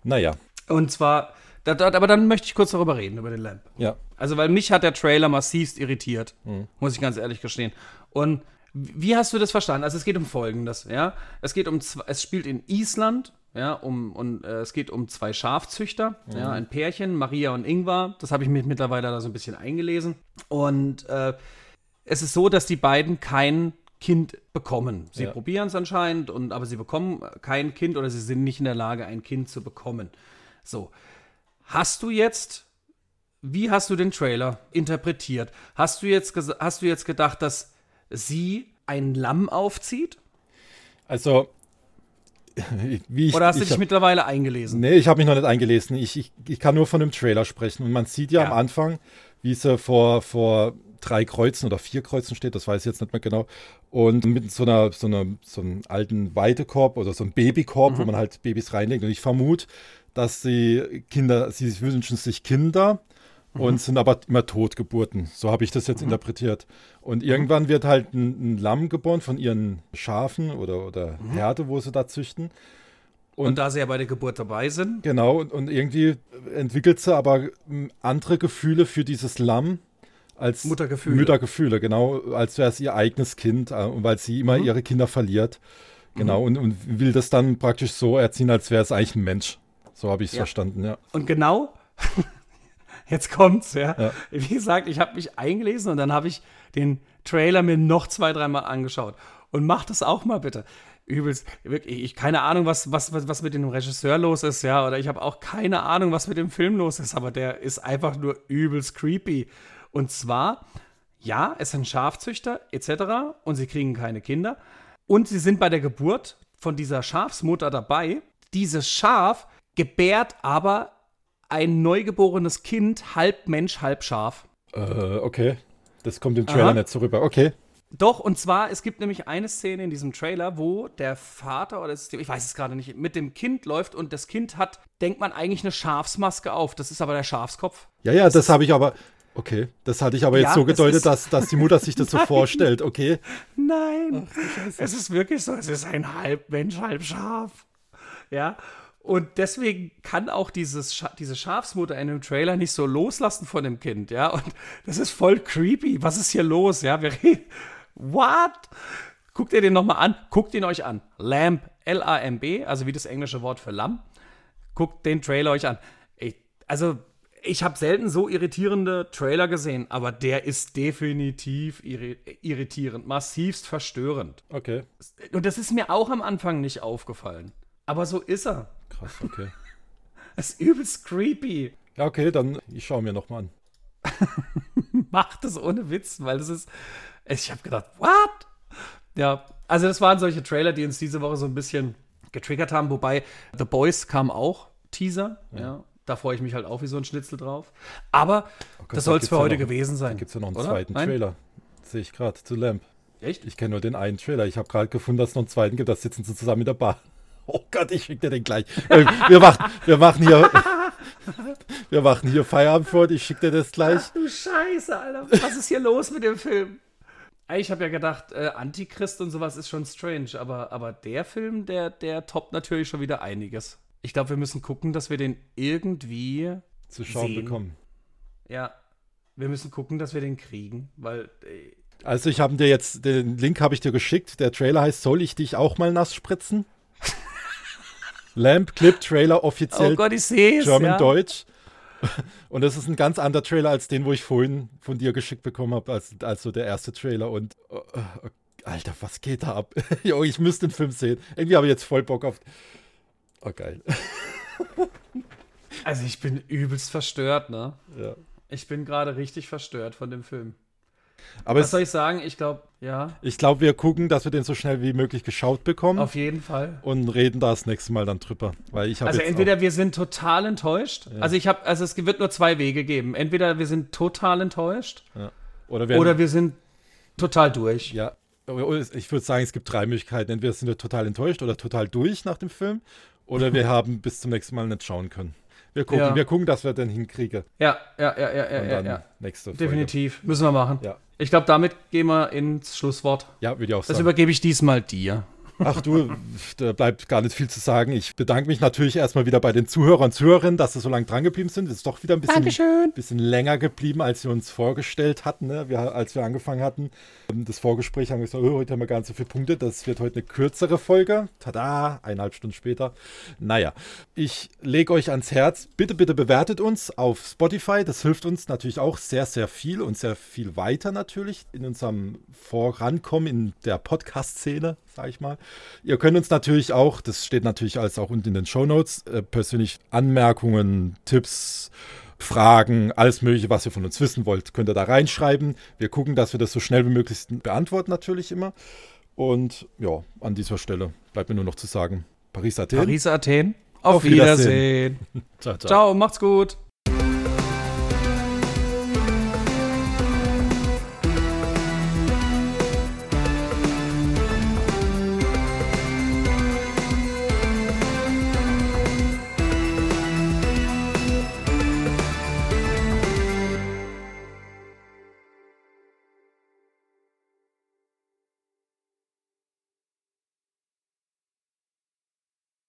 Naja, Und zwar, da, da, aber dann möchte ich kurz darüber reden, über den Lamp. ja, Also, weil mich hat der Trailer massivst irritiert, Mhm. muss ich ganz ehrlich gestehen. Und wie hast du das verstanden? Also, es geht um Folgendes, ja. Es geht um, es spielt in Island, ja, um, und äh, es geht um zwei Schafzüchter, Mhm. ja, ein Pärchen, Maria und Ingvar. Das habe ich mir mittlerweile da so ein bisschen eingelesen. Und äh, es ist so, dass die beiden kein Kind bekommen. Sie Ja. probieren es anscheinend, und, aber sie bekommen kein Kind oder sie sind nicht in der Lage, ein Kind zu bekommen. So. Hast du jetzt, wie hast du den Trailer interpretiert? Hast du jetzt, hast du jetzt gedacht, dass sie ein Lamm aufzieht? also, wie ich, Oder hast du ich dich hab- mittlerweile eingelesen? Nee, ich habe mich noch nicht eingelesen. Ich, ich, ich kann nur von dem Trailer sprechen. Und man sieht ja, Ja. am Anfang, wie sie vor, vor drei Kreuzen oder vier Kreuzen steht, das weiß ich jetzt nicht mehr genau. Und mit so einer, so einer so einem alten Weidekorb oder so einem Babykorb, Mhm. wo man halt Babys reinlegt. Und ich vermute, dass sie Kinder, sie wünschen sich Kinder Mhm. und sind aber immer Totgeburten. So habe ich das jetzt interpretiert. Und irgendwann wird halt ein, ein Lamm geboren von ihren Schafen oder, oder Mhm. Herde, wo sie da züchten. Und, da sie ja bei der Geburt dabei sind, Genau, und, und irgendwie entwickelt sie aber andere Gefühle für dieses Lamm als Muttergefühle. Müttergefühle, genau, als wäre es ihr eigenes Kind, äh, und weil sie immer Mhm. ihre Kinder verliert. Genau, und, und will das dann praktisch so erziehen, als wäre es eigentlich ein Mensch. So habe ich es Ja. verstanden, ja. Und genau, jetzt kommt's, ja. Ja. Wie gesagt, ich habe mich eingelesen und dann habe ich den Trailer mir noch zwei, dreimal angeschaut. Und mach das auch mal bitte. Übelst, wirklich, ich keine Ahnung, was, was, was, was mit dem Regisseur los ist, ja, oder ich habe auch keine Ahnung, was mit dem Film los ist, aber der ist einfach nur übelst creepy. Und zwar, ja, es sind Schafzüchter etc. und sie kriegen keine Kinder. Und sie sind bei der Geburt von dieser Schafsmutter dabei. Dieses Schaf gebärt aber ein neugeborenes Kind, halb Mensch, halb Schaf. Äh, okay. Das kommt im Trailer Aha. nicht so rüber. Okay. Doch, und zwar, es gibt nämlich eine Szene in diesem Trailer, wo der Vater oder das, ich weiß es gerade nicht, mit dem Kind läuft und das Kind hat, denkt man eigentlich eine Schafsmaske auf. Das ist aber der Schafskopf. Ja, ja, das habe ich aber. Okay, das hatte ich aber jetzt Ja, so gedeutet, ist- dass, dass die Mutter sich das so vorstellt. Okay. Nein, es ist wirklich so, es ist ein halb Mensch, halb Schaf. Ja, und deswegen kann auch dieses Scha diese Schafsmutter in dem Trailer nicht so loslassen von dem Kind, ja, und das ist voll creepy. Was ist hier los, ja? Wir reden, what? Guckt ihr den nochmal an, guckt ihn euch an. Lamb, L-A-M-B, also wie das englische Wort für Lamm. Guckt den Trailer euch an. Ich, also, ich habe selten so irritierende Trailer gesehen, aber der ist definitiv irri irritierend, massivst verstörend. Okay. Und das ist mir auch am Anfang nicht aufgefallen. Aber so ist er. Krass, okay. Das ist übelst creepy. Ja, okay, dann ich schaue mir nochmal an. Macht das ohne Witz, weil das ist. Ich habe gedacht, what? Ja, also das waren solche Trailer, die uns diese Woche so ein bisschen getriggert haben. Wobei The Boys kam auch, Teaser. Ja. Da freue ich mich halt auch wie so ein Schnitzel drauf. Aber Oh Gott, das da soll es für ja heute noch- gewesen sein. Da gibt es ja noch einen oder? zweiten Nein? Trailer. Sehe ich gerade zu Lamp. Echt? Ich kenne nur den einen Trailer. Ich habe gerade gefunden, dass es noch einen zweiten gibt. Da sitzen sie zusammen in der Bar. Oh Gott, ich schicke dir den gleich. Äh, wir, machen, wir machen hier. Wir machen hier Feierabend vor. Ich schicke dir das gleich. Ach du Scheiße, Alter. Was ist hier los mit dem Film? Ich habe ja gedacht, äh, Antichrist und sowas ist schon strange, aber, aber der Film, der, der toppt natürlich schon wieder einiges. Ich glaube, wir müssen gucken, dass wir den irgendwie, Zu schauen Sehen. bekommen. ja, wir müssen gucken, dass wir den kriegen, weil äh, Also ich habe dir jetzt, den Link habe ich dir geschickt. Der Trailer heißt, soll ich dich auch mal nass spritzen? Lamp Clip Trailer offiziell Oh Gott, ich sehe es. German ja. Deutsch. Und das ist ein ganz anderer Trailer als den, wo ich vorhin von dir geschickt bekommen habe, als, als so der erste Trailer. Und oh, oh, Alter, was geht da ab? jo, ich müsste den Film sehen. Irgendwie habe ich jetzt voll Bock auf. Oh, geil. Also ich bin übelst verstört, ne? Ja. Ich bin gerade richtig verstört von dem Film. Aber Was soll ich sagen? Ich glaube, ja, ich glaube, wir gucken, dass wir den so schnell wie möglich geschaut bekommen auf jeden Fall. und reden da das nächste Mal dann drüber. Weil ich Also entweder wir sind total enttäuscht. Also ich habe, also es wird nur zwei Wege geben. Entweder wir sind total enttäuscht ja. oder wir, oder wir sind total durch. ja, ich würde sagen, es gibt drei Möglichkeiten. Entweder sind wir total enttäuscht oder total durch nach dem Film oder wir haben bis zum nächsten Mal nicht schauen können. Wir gucken, Ja. wir gucken, dass wir den hinkriegen. Ja, ja, ja, ja, ja, Und dann ja. nächste Folge. Definitiv. Müssen wir machen. Ja. Ich glaube, damit gehen wir ins Schlusswort. Ja, würde ich auch Das sagen. übergebe ich diesmal dir. Ach du, da bleibt gar nicht viel zu sagen. Ich bedanke mich natürlich erstmal wieder bei den Zuhörern und Zuhörerinnen, dass sie so lange dran geblieben sind. Es ist doch wieder ein bisschen, bisschen länger geblieben, als wir uns vorgestellt hatten, ne? wir, als wir angefangen hatten. Das Vorgespräch haben wir gesagt, oh, heute haben wir gar nicht so viele Punkte. Das wird heute eine kürzere Folge. Tada, eineinhalb Stunden später. Naja, ich lege euch ans Herz, bitte, bitte bewertet uns auf Spotify. Das hilft uns natürlich auch sehr, sehr viel und sehr viel weiter natürlich in unserem Vorankommen in der Podcast-Szene, sage ich mal. Ihr könnt uns natürlich auch, das steht natürlich alles auch unten in den Show Notes, äh, persönlich Anmerkungen, Tipps, Fragen, alles Mögliche, was ihr von uns wissen wollt, könnt ihr da reinschreiben. Wir gucken, dass wir das so schnell wie möglich beantworten, natürlich immer. Und ja, an dieser Stelle bleibt mir nur noch zu sagen, Paris, Athen. Paris, Athen. Auf, Auf Wiedersehen. Wiedersehen. Ciao, ciao. Ciao, macht's gut.